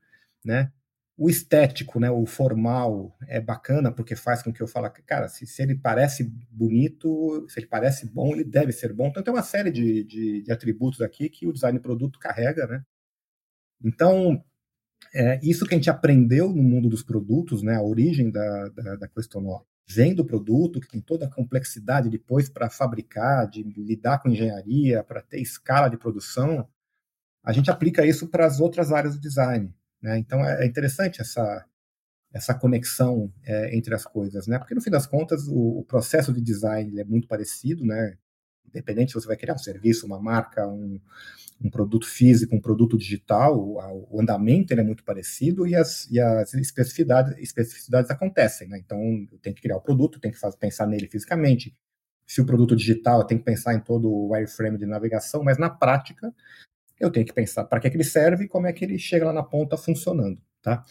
né? O estético, né, o formal é bacana porque faz com que eu fale, cara, se, se ele parece bonito, se ele parece bom, ele deve ser bom. Então tem uma série de, de, de atributos aqui que o design produto carrega, né? Então, é, isso que a gente aprendeu no mundo dos produtos, né, a origem da, da, da Questonó, vem do produto, que tem toda a complexidade depois para fabricar, de lidar com engenharia, para ter escala de produção, a gente aplica isso para as outras áreas do design. Né? Então é, é interessante essa, essa conexão é, entre as coisas, né? Porque no fim das contas o, o processo de design é muito parecido, né? Independente se você vai criar um serviço, uma marca, um, um produto físico, um produto digital, o, o andamento é muito parecido e as, e as especificidades, especificidades acontecem, né? Então eu tenho que criar o produto, tenho que fazer, pensar nele fisicamente. Se o produto digital, eu tenho que pensar em todo o wireframe de navegação, mas na prática eu tenho que pensar para que, é que ele serve e como é que ele chega lá na ponta funcionando, tá?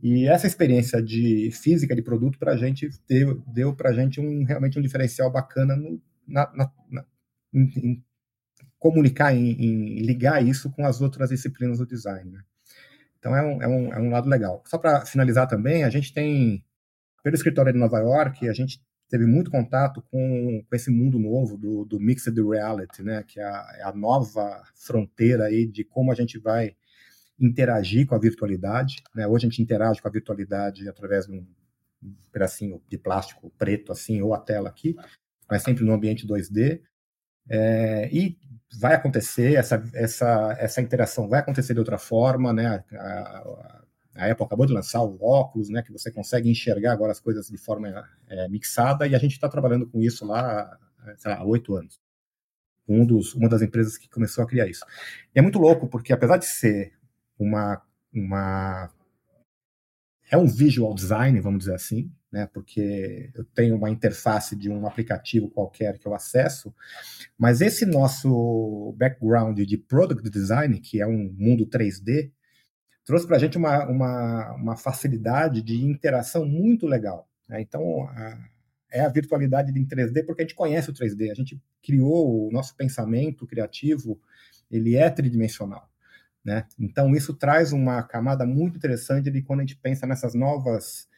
E essa experiência de física de produto para a gente deu, deu para a gente um, realmente um diferencial bacana no, na, na, na em, em, comunicar, em, em, ligar isso com as outras disciplinas do design. Né? Então é um, é, um, é um lado legal. Só para finalizar também, a gente tem, pelo escritório de Nova York, a gente teve muito contato com, com esse mundo novo do, do mixed reality, né, que é a, é a, nova fronteira aí de como a gente vai interagir com a virtualidade. Né? Hoje a gente interage com a virtualidade através de um, pedacinho de plástico preto assim ou a tela aqui, mas sempre no ambiente 2D. É, e vai acontecer essa, essa, essa interação vai acontecer de outra forma, né? A, a, a Apple acabou de lançar o óculos, né, que você consegue enxergar agora as coisas de forma é, mixada, e a gente está trabalhando com isso lá sei lá, há oito anos. Um dos, uma das empresas que começou a criar isso. E é muito louco, porque apesar de ser uma, uma é um visual design, vamos dizer assim, né? Porque eu tenho uma interface de um aplicativo qualquer que eu acesso, mas esse nosso background de product design, que é um mundo 3D, trouxe para a gente uma, uma, uma, facilidade de interação muito legal. Né? Então, a, é a virtualidade em 3D, porque a gente conhece o 3D, a gente criou o nosso pensamento criativo, ele é tridimensional. Né? Então, isso traz uma camada muito interessante de quando a gente pensa nessas novas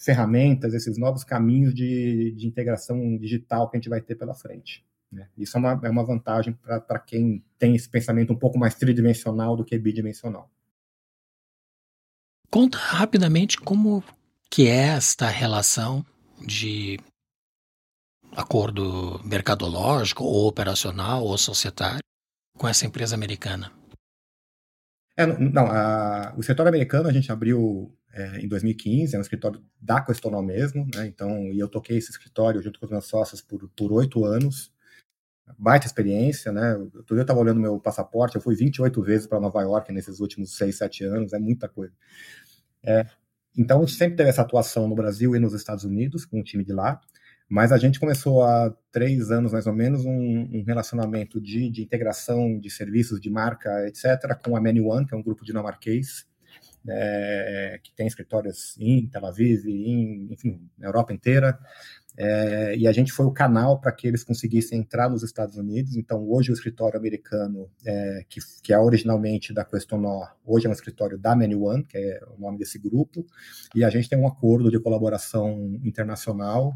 ferramentas, esses novos caminhos de, de integração digital que a gente vai ter pela frente. Né? Isso é uma, é uma vantagem para quem tem esse pensamento um pouco mais tridimensional do que bidimensional. Conta rapidamente como que é esta relação de acordo mercadológico ou operacional ou societário com essa empresa americana. É, não, a, o escritório americano a gente abriu é, em 2015, é um escritório da Questonal mesmo, né? Então, e eu toquei esse escritório junto com os meus sócios por oito anos. Baita experiência, né? Eu estava olhando meu passaporte, eu fui 28 vezes para Nova York nesses últimos 6, 7 anos, é muita coisa. É, então, a gente sempre teve essa atuação no Brasil e nos Estados Unidos, com o time de lá, mas a gente começou há três anos, mais ou menos, um, um relacionamento de, de, integração de serviços de marca, etc., com a Many One, que é um grupo dinamarquês, é, que tem escritórios em Tel Aviv, em, enfim, na Europa inteira, é, e a gente foi o canal para que eles conseguissem entrar nos Estados Unidos. Então, hoje o escritório americano, é, que, que, é originalmente da Questonor, hoje é um escritório da Many One, que é o nome desse grupo, e a gente tem um acordo de colaboração internacional.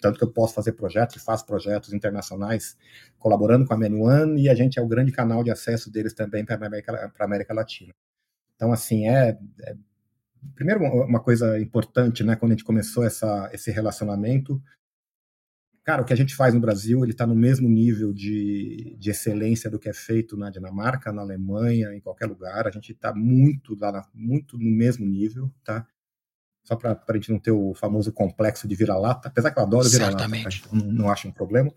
Tanto que eu posso fazer projetos e faço projetos internacionais colaborando com a One, e a gente é o grande canal de acesso deles também para a América, América Latina. Então, assim, é, é primeiro, uma coisa importante, né, quando a gente começou essa, esse relacionamento, cara, o que a gente faz no Brasil, ele está no mesmo nível de, de excelência do que é feito na Dinamarca, na Alemanha, em qualquer lugar. A gente está muito, lá muito no mesmo nível, tá? Só para a gente não ter o famoso complexo de vira-lata, apesar que eu adoro vira-lata, tá? não, não acho um problema,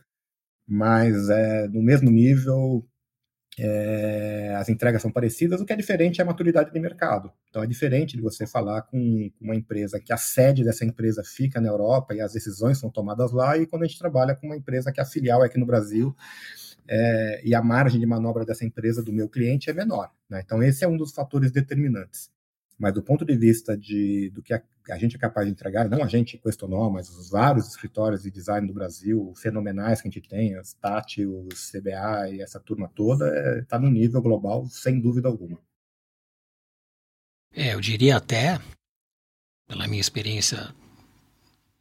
mas é no mesmo nível, é, as entregas são parecidas, o que é diferente é a maturidade de mercado. Então é diferente de você falar com uma empresa que a sede dessa empresa fica na Europa e as decisões são tomadas lá, e quando a gente trabalha com uma empresa que a filial é aqui no Brasil é, e a margem de manobra dessa empresa do meu cliente é menor. Né? Então esse é um dos fatores determinantes. Mas do ponto de vista de, do que a, a gente é capaz de entregar, não a gente questionou, mas os vários escritórios de design do Brasil, fenomenais que a gente tem, as Tati, os CBA e essa turma toda, está é, tá no nível global, sem dúvida alguma. É, eu diria até, pela minha experiência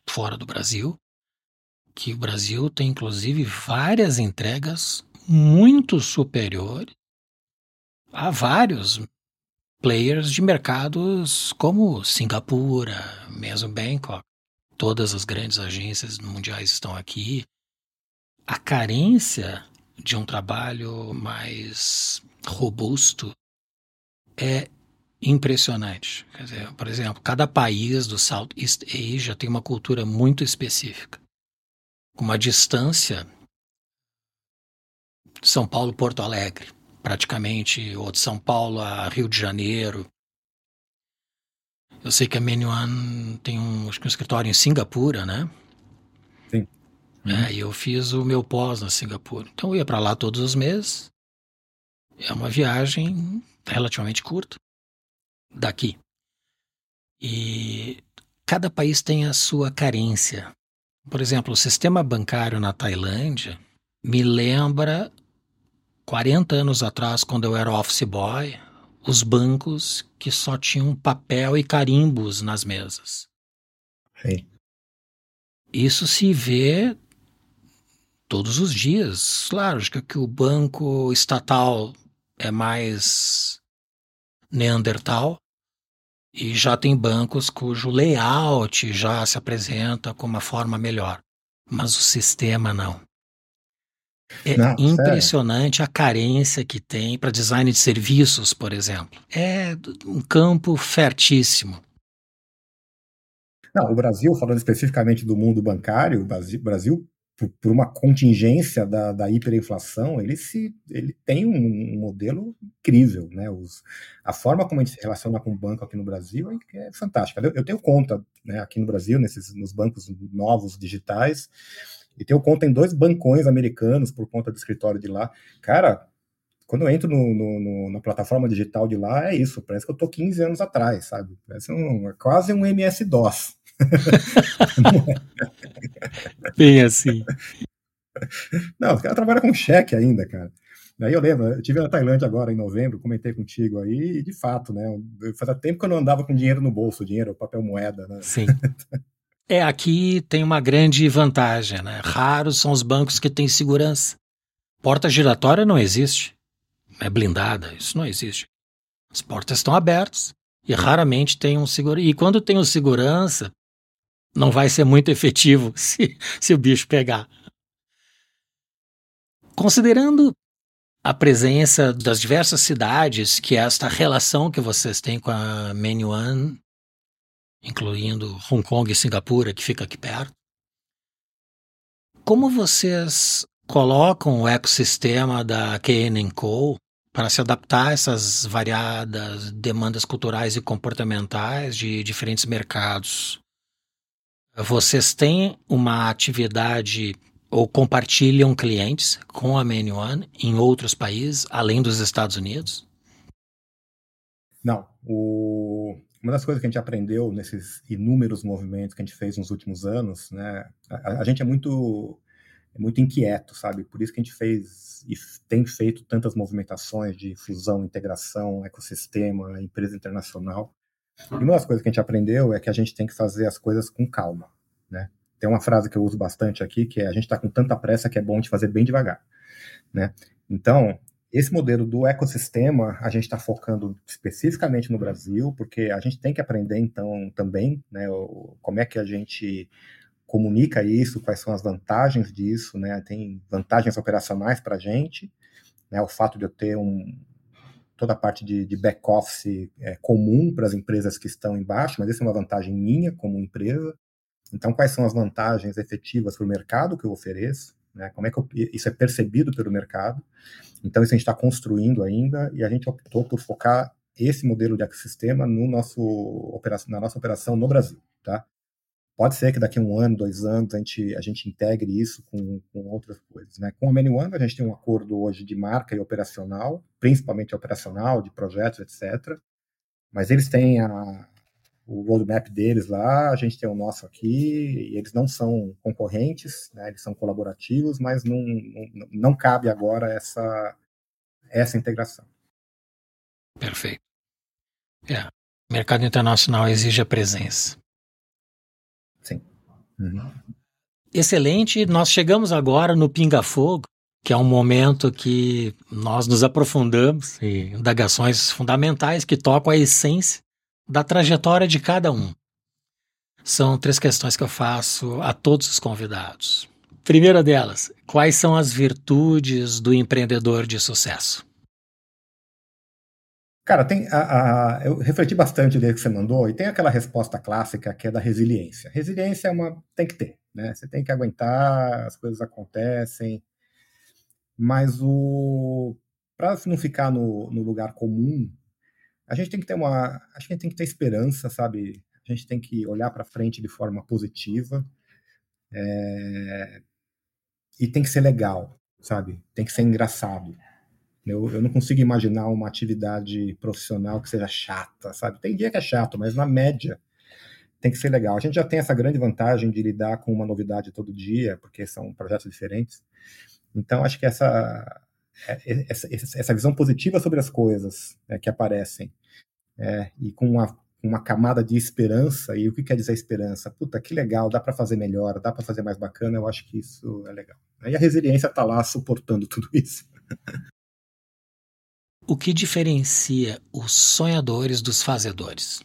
fora do Brasil, que o Brasil tem inclusive várias entregas muito superiores a vários players de mercados como Singapura, mesmo Bangkok. Todas as grandes agências mundiais estão aqui. A carência de um trabalho mais robusto é impressionante. Dizer, por exemplo, cada país do Southeast Asia tem uma cultura muito específica, com uma distância São Paulo Porto Alegre, praticamente, ou de São Paulo a Rio de Janeiro. Eu sei que a Menuan tem um, acho que um escritório em Singapura, né? Sim. É, e eu fiz o meu pós na Singapura. Então eu ia para lá todos os meses. É uma viagem relativamente curta daqui. E cada país tem a sua carência. Por exemplo, o sistema bancário na Tailândia me lembra 40 anos atrás, quando eu era office boy, os bancos que só tinham papel e carimbos nas mesas. Sim. Isso se vê todos os dias. Claro, acho que o banco estatal é mais neandertal e já tem bancos cujo layout já se apresenta com uma forma melhor, mas o sistema não. É Não, impressionante sério. a carência que tem para design de serviços, por exemplo. É um campo fertíssimo. Não, o Brasil, falando especificamente do mundo bancário, o Brasil, por, uma contingência da, da, hiperinflação, ele, se, ele tem um, um modelo incrível. Né? Os, a forma como a gente se relaciona com o banco aqui no Brasil é, é fantástica. Eu, eu, tenho conta né, aqui no Brasil, nesses, nos bancos novos digitais, e tenho conta em dois bancões americanos por conta do escritório de lá. Cara, quando eu entro no, no, no, na plataforma digital de lá, é isso, parece que eu tô 15 anos atrás, sabe? Parece um, é quase um MS-DOS. <laughs> Bem assim. Não, os caras trabalham com cheque ainda, cara. Daí eu lembro, eu tive na Tailândia agora em novembro, comentei contigo aí, e de fato, né? Fazia tempo que eu não andava com dinheiro no bolso, dinheiro, papel moeda, né? Sim. <laughs> É, aqui tem uma grande vantagem, né? Raros são os bancos que têm segurança. Porta giratória não existe. É blindada, isso não existe. As portas estão abertas e raramente tem um segurança. E quando tem um segurança, não vai ser muito efetivo <laughs> se, se o bicho pegar. Considerando a presença das diversas cidades, que é esta relação que vocês têm com a Menyuan incluindo Hong Kong e Singapura, que fica aqui perto. Como vocês colocam o ecossistema da Co para se adaptar a essas variadas demandas culturais e comportamentais de diferentes mercados? Vocês têm uma atividade ou compartilham clientes com a Main One em outros países, além dos Estados Unidos? Não. O, uma das coisas que a gente aprendeu nesses inúmeros movimentos que a gente fez nos últimos anos, né, a, a gente é muito é muito inquieto, sabe? Por isso que a gente fez e tem feito tantas movimentações de fusão, integração, ecossistema, empresa internacional. E uma das coisas que a gente aprendeu é que a gente tem que fazer as coisas com calma, né? Tem uma frase que eu uso bastante aqui, que é a gente está com tanta pressa que é bom gente fazer bem devagar, né? Então, esse modelo do ecossistema, a gente está focando especificamente no Brasil, porque a gente tem que aprender, então, também, né, como é que a gente comunica isso, quais são as vantagens disso, né, tem vantagens operacionais para a gente, né, o fato de eu ter um, toda a parte de, de back-office é, comum para as empresas que estão embaixo, mas isso é uma vantagem minha como empresa. Então, quais são as vantagens efetivas para o mercado que eu ofereço? Né? Como é que eu, isso é percebido pelo mercado? Então, isso a gente está construindo ainda e a gente optou por focar esse modelo de ecossistema no nosso na nossa operação no Brasil, tá? Pode ser que daqui a um ano, dois anos, a gente, a gente integre isso com, com outras coisas. Né? Com a Many One, a gente tem um acordo hoje de marca e operacional, principalmente operacional, de projetos, etc. Mas eles têm a, o roadmap deles lá, a gente tem o nosso aqui, e eles não são concorrentes, né, eles são colaborativos, mas não, não, não cabe agora essa, essa integração. Perfeito. É. O mercado internacional exige a presença. Sim. Uhum. Excelente. Nós chegamos agora no Pinga Fogo, que é um momento que nós nos aprofundamos em indagações fundamentais que tocam a essência da trajetória de cada um. São três questões que eu faço a todos os convidados. Primeira delas, quais são as virtudes do empreendedor de sucesso? Cara, tem a, a, eu refleti bastante dele que você mandou e tem aquela resposta clássica que é da resiliência. Resiliência é uma tem que ter, né? Você tem que aguentar, as coisas acontecem, mas o para não ficar no, no lugar comum, a gente tem que ter uma, a gente tem que ter esperança, sabe? A gente tem que olhar para frente de forma positiva é, e tem que ser legal, sabe? Tem que ser engraçado. Eu, eu não consigo imaginar uma atividade profissional que seja chata, sabe? Tem dia que é chato, mas na média tem que ser legal. A gente já tem essa grande vantagem de lidar com uma novidade todo dia, porque são projetos diferentes. Então, acho que essa, é, essa, essa visão positiva sobre as coisas é, que aparecem é, e com uma, uma camada de esperança, e o que quer dizer esperança? Puta, que legal, dá para fazer melhor, dá para fazer mais bacana, eu acho que isso é legal. E a resiliência está lá suportando tudo <laughs> isso. O que diferencia os sonhadores dos fazedores?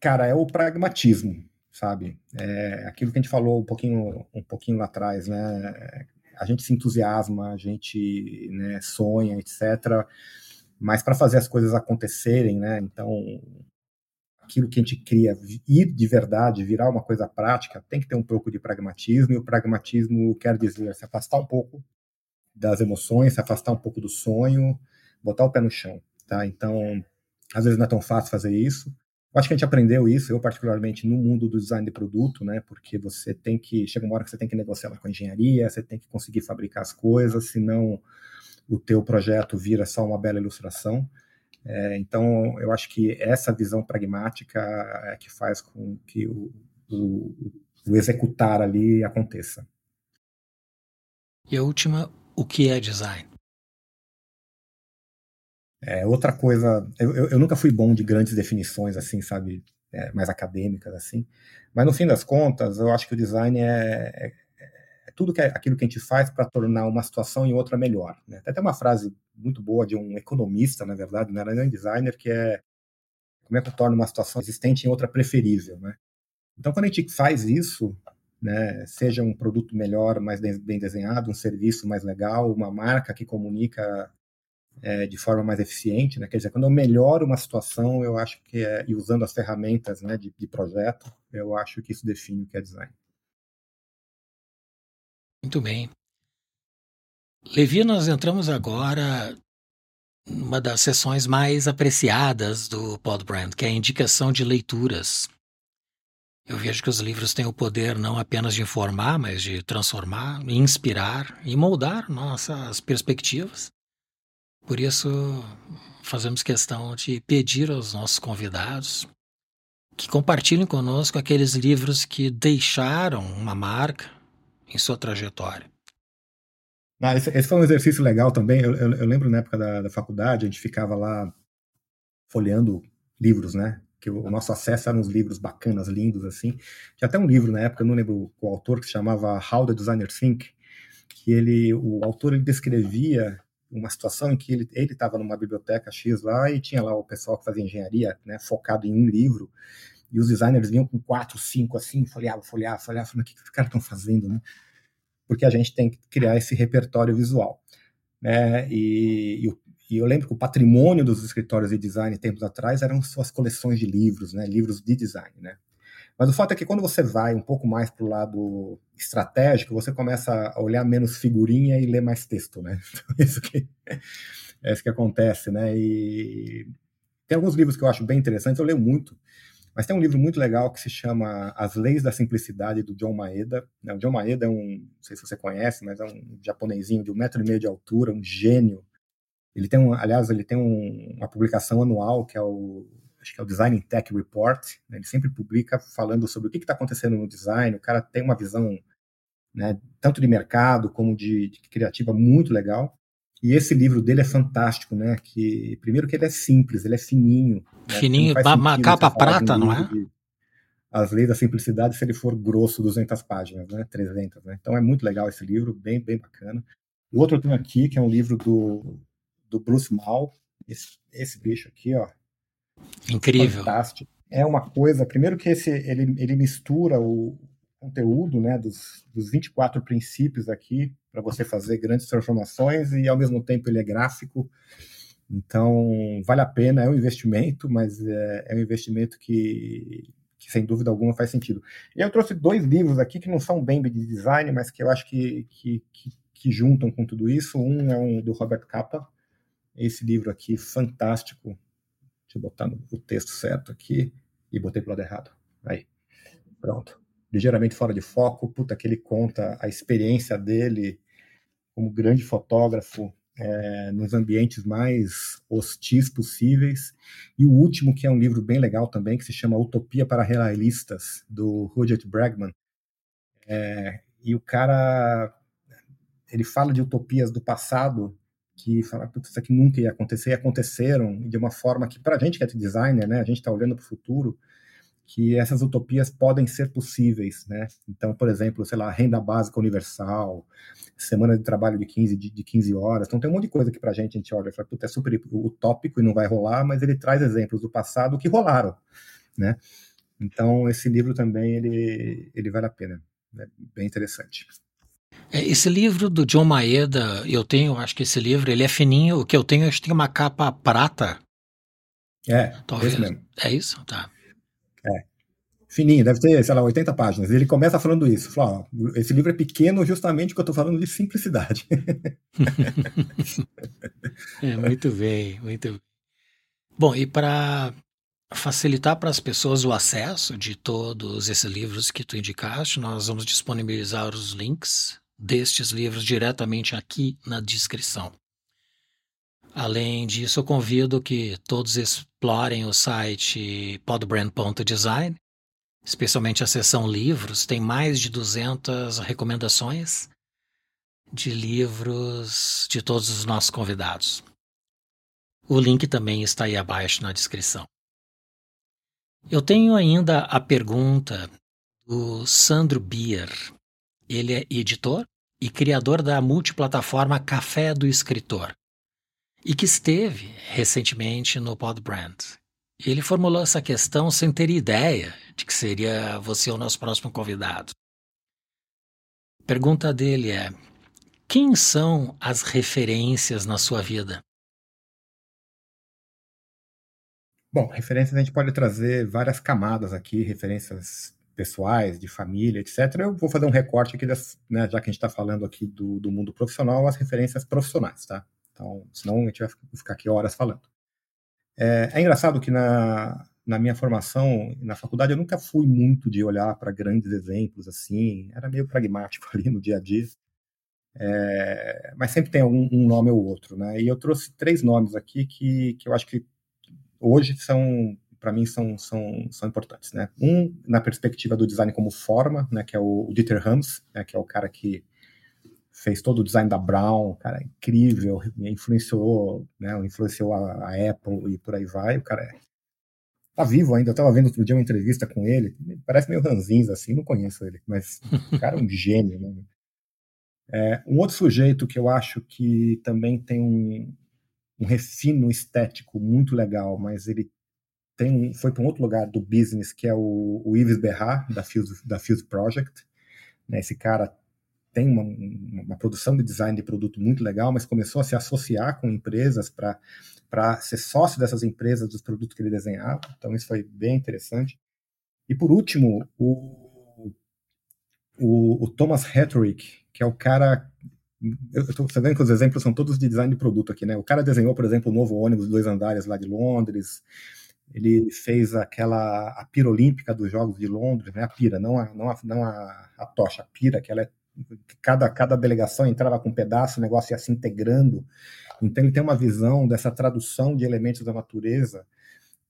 Cara, é o pragmatismo, sabe? É aquilo que a gente falou um pouquinho, um pouquinho lá atrás, né? A gente se entusiasma, a gente né, sonha, etc. Mas para fazer as coisas acontecerem, né? Então, aquilo que a gente cria ir de verdade, virar uma coisa prática, tem que ter um pouco de pragmatismo. E o pragmatismo quer dizer se afastar um pouco das emoções, se afastar um pouco do sonho, botar o pé no chão, tá? Então, às vezes não é tão fácil fazer isso. Eu acho que a gente aprendeu isso, eu particularmente no mundo do design de produto, né? Porque você tem que chega uma hora que você tem que negociar com a engenharia, você tem que conseguir fabricar as coisas, senão o teu projeto vira só uma bela ilustração. É, então, eu acho que essa visão pragmática é que faz com que o, o, o executar ali aconteça. E a última, o que é design? É, outra coisa, eu, eu, eu, nunca fui bom de grandes definições, assim, sabe, é, mais acadêmicas, assim, mas no fim das contas, eu acho que o design é, é, é tudo que é aquilo que a gente faz para tornar uma situação e outra melhor. Né? Tem até uma frase muito boa de um economista, na verdade, não era nem designer, que é como é que eu torno uma situação existente em outra preferível, né? Então, quando a gente faz isso, né, seja um produto melhor, mais bem desenhado, um serviço mais legal, uma marca que comunica é, de forma mais eficiente, né? Quer dizer, quando eu melhoro uma situação, eu acho que é, e usando as ferramentas né, de, de projeto, eu acho que isso define o que é design. Muito bem. Levi, nós entramos agora numa das sessões mais apreciadas do Podbrand, que é a indicação de leituras. Eu vejo que os livros têm o poder não apenas de informar, mas de transformar, inspirar e moldar nossas perspectivas. Por isso, fazemos questão de pedir aos nossos convidados que compartilhem conosco aqueles livros que deixaram uma marca em sua trajetória. Ah, esse, esse, foi um exercício legal também. Eu, eu, eu lembro na época da, da, faculdade, a gente ficava lá folheando livros, né? que o nosso acesso era uns livros bacanas, lindos, assim. Tinha até um livro na época, não lembro o autor, que se chamava How the Designer Think, que ele, o autor ele descrevia uma situação em que ele estava numa biblioteca X lá e tinha lá o pessoal que fazia engenharia, né, focado em um livro, e os designers vinham com quatro, cinco, assim, folheava, folheava, folheava, falando, o que, que os caras estão fazendo, né? Porque a gente tem que criar esse repertório visual. Né? E, e, e eu lembro que o patrimônio dos escritórios de design tempos atrás eram suas coleções de livros, né? livros de design. Né? Mas o fato é que quando você vai um pouco mais para o lado estratégico, você começa a olhar menos figurinha e ler mais texto, né? <laughs> Então, isso que, é isso que acontece, né? E tem alguns livros que eu acho bem interessantes, eu leio muito, mas tem um livro muito legal que se chama As Leis da Simplicidade, do John Maeda. Né? O John Maeda é um, não sei se você conhece, mas é um japonesinho de um metro e meio de altura, um gênio Ele tem, um, aliás, ele tem um, uma publicação anual que é o acho que é o Design Tech Report. Né? Ele sempre publica falando sobre o que está acontecendo no design. O cara tem uma visão né, tanto de mercado como de, de, criativa muito legal. E esse livro dele é fantástico, né? Que primeiro que ele é simples, ele é fininho. Né? Fininho, uma capa prata, não é? De, as leis da simplicidade se ele for grosso 200 páginas, né? 300, né? Então é muito legal esse livro, bem bem bacana. O outro eu tenho aqui que é um livro do, do Bruce Mal, esse, esse bicho aqui, ó. Incrível. Fantástico. É uma coisa, primeiro que esse ele, ele mistura o conteúdo, né, dos, dos 24 princípios aqui para você fazer grandes transformações e ao mesmo tempo ele é gráfico. Então, vale a pena, é um investimento, mas é, é um investimento que, que, sem dúvida alguma faz sentido. E eu trouxe dois livros aqui que não são bem de design, mas que eu acho que, que, que, que juntam com tudo isso. Um é um do Robert Capa, esse livro aqui, fantástico. Deixa eu botar no, o texto certo aqui e botei para o lado errado. Aí, pronto ligeiramente fora de foco, puta, que ele conta a experiência dele como grande fotógrafo é, nos ambientes mais hostis possíveis. E o último, que é um livro bem legal também, que se chama Utopia para Realistas, do Rudolf Bregman. É, e o cara, ele fala de utopias do passado que fala, putz, isso aqui nunca ia acontecer, e aconteceram de uma forma que, para a gente que é designer, né, a gente está olhando para o futuro, que essas utopias podem ser possíveis, né? Então, por exemplo, sei lá, renda básica universal, semana de trabalho de 15, de, de 15 horas. Então, tem um monte de coisa que para a gente, a gente olha e fala, puta, é super utópico e não vai rolar, mas ele traz exemplos do passado que rolaram, né? Então, esse livro também, ele, ele vale a pena. É bem interessante. É, esse livro do John Maeda, eu tenho, acho que esse livro, ele é fininho, o que eu tenho, acho que tem uma capa prata. É, Talvez. É isso? Tá. Fininho, deve ter, sei lá, 80 páginas. Ele começa falando isso. Fala, ó, esse livro é pequeno justamente porque eu estou falando de simplicidade. <laughs> é, muito bem, muito bem. Bom, e para facilitar para as pessoas o acesso de todos esses livros que tu indicaste, nós vamos disponibilizar os links destes livros diretamente aqui na descrição. Além disso, eu convido que todos explorem o site podbrand.design, especialmente a seção livros, tem mais de 200 recomendações de livros de todos os nossos convidados. O link também está aí abaixo na descrição. Eu tenho ainda a pergunta do Sandro Bier. Ele é editor e criador da multiplataforma Café do Escritor e que esteve recentemente no Podbrand. Ele formulou essa questão sem ter ideia de que seria você o nosso próximo convidado. A pergunta dele é: quem são as referências na sua vida? Bom, referências a gente pode trazer várias camadas aqui, referências pessoais, de família, etc. Eu vou fazer um recorte aqui, das, né, já que a gente está falando aqui do, do mundo profissional, as referências profissionais, tá? Então, senão a gente vai ficar aqui horas falando. É, é engraçado que na, na minha formação, na faculdade, eu nunca fui muito de olhar para grandes exemplos assim, era meio pragmático <laughs> ali no dia a dia. É, mas sempre tem algum um nome ou outro, né? E eu trouxe três nomes aqui que, que eu acho que hoje são, para mim, são, são, são importantes, né? Um, na perspectiva do design como forma, né? Que é o Dieter Rams, né, que é o cara que fez todo o design da Brown, cara, incrível, influenciou, né, influenciou a, a, Apple e por aí vai, o cara é, tá vivo ainda, eu tava vendo outro dia uma entrevista com ele, parece meio ranzinza assim, não conheço ele, mas o cara é um <laughs> gênio, né? É, um outro sujeito que eu acho que também tem um, um refino estético muito legal, mas ele tem, foi para um outro lugar do business, que é o, o Yves Berrat, da Fuse, da Fuse Project. Né, esse cara tem uma, uma, produção de design de produto muito legal, mas começou a se associar com empresas para ser sócio dessas empresas dos produtos que ele desenhava. Então, isso foi bem interessante. E, por último, o, o, o Thomas Hetrick, que é o cara. Eu estou vendo que os exemplos são todos de design de produto aqui, né? O cara desenhou, por exemplo, o novo ônibus de dois andares lá de Londres. Ele fez aquela a pira olímpica dos Jogos de Londres, né? A pira, não a, não a, não a, a tocha, a pira, que ela é cada, cada delegação entrava com um pedaço, o negócio ia se integrando. Então ele tem uma visão dessa tradução de elementos da natureza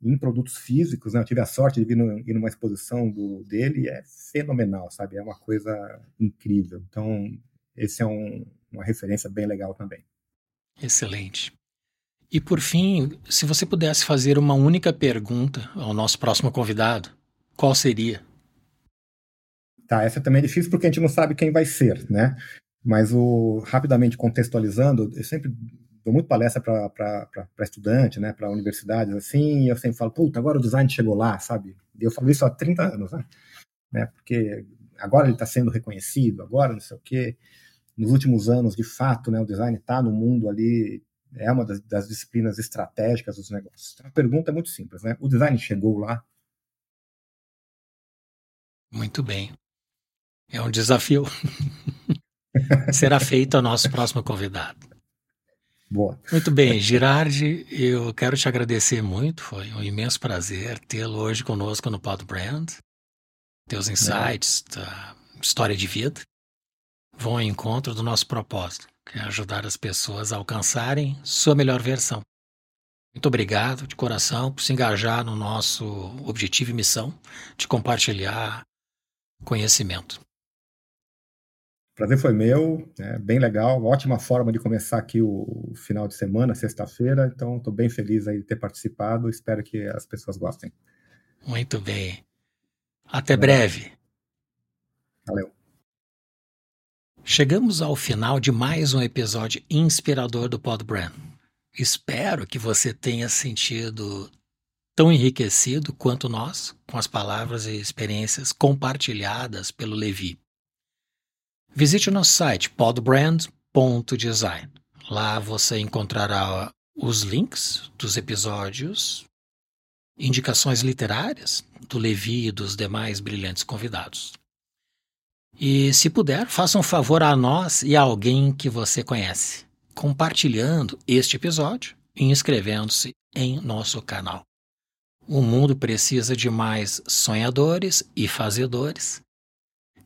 em produtos físicos, né? Eu tive a sorte de vir no, ir numa exposição do, dele é fenomenal, sabe? É uma coisa incrível. Então, esse é um, uma referência bem legal também. Excelente. E por fim, se você pudesse fazer uma única pergunta ao nosso próximo convidado, qual seria? Tá, essa também é difícil porque a gente não sabe quem vai ser, né? Mas o rapidamente contextualizando, eu sempre dou muito palestra para estudante, né, para universidades assim, e eu sempre falo, puta, agora o design chegou lá, sabe? Eu falo isso há 30 anos, né? né? Porque agora ele está sendo reconhecido, agora não sei o quê. Nos últimos anos, de fato, né, o design está no mundo ali, é uma das, das, disciplinas estratégicas dos negócios. Então, a pergunta é muito simples, né? O design chegou lá? Muito bem. É um desafio. <laughs> Será feito ao nosso próximo convidado. Boa. Muito bem, Girardi, eu quero te agradecer muito, foi um imenso prazer tê-lo hoje conosco no Pod Brand. Teus insights, é. história de vida vão ao encontro do nosso propósito, que é ajudar as pessoas a alcançarem sua melhor versão. Muito obrigado de coração por se engajar no nosso objetivo e missão de compartilhar conhecimento. Prazer foi meu, é bem legal, ótima forma de começar aqui o final de semana, sexta-feira. Então, estou bem feliz aí de ter participado. Espero que as pessoas gostem. Muito bem. Até breve. Valeu. Chegamos ao final de mais um episódio inspirador do Podbrand. Espero que você tenha sentido tão enriquecido quanto nós com as palavras e experiências compartilhadas pelo Levi. Visite o nosso site podbrand.design. Lá você encontrará os links dos episódios, indicações literárias do Levi e dos demais brilhantes convidados. E, se puder, faça um favor a nós e a alguém que você conhece, compartilhando este episódio e inscrevendo-se em nosso canal. O mundo precisa de mais sonhadores e fazedores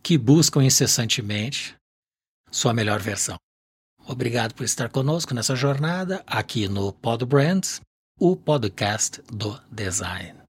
que buscam incessantemente sua melhor versão. Obrigado por estar conosco nessa jornada aqui no Pod Brands, o podcast do design.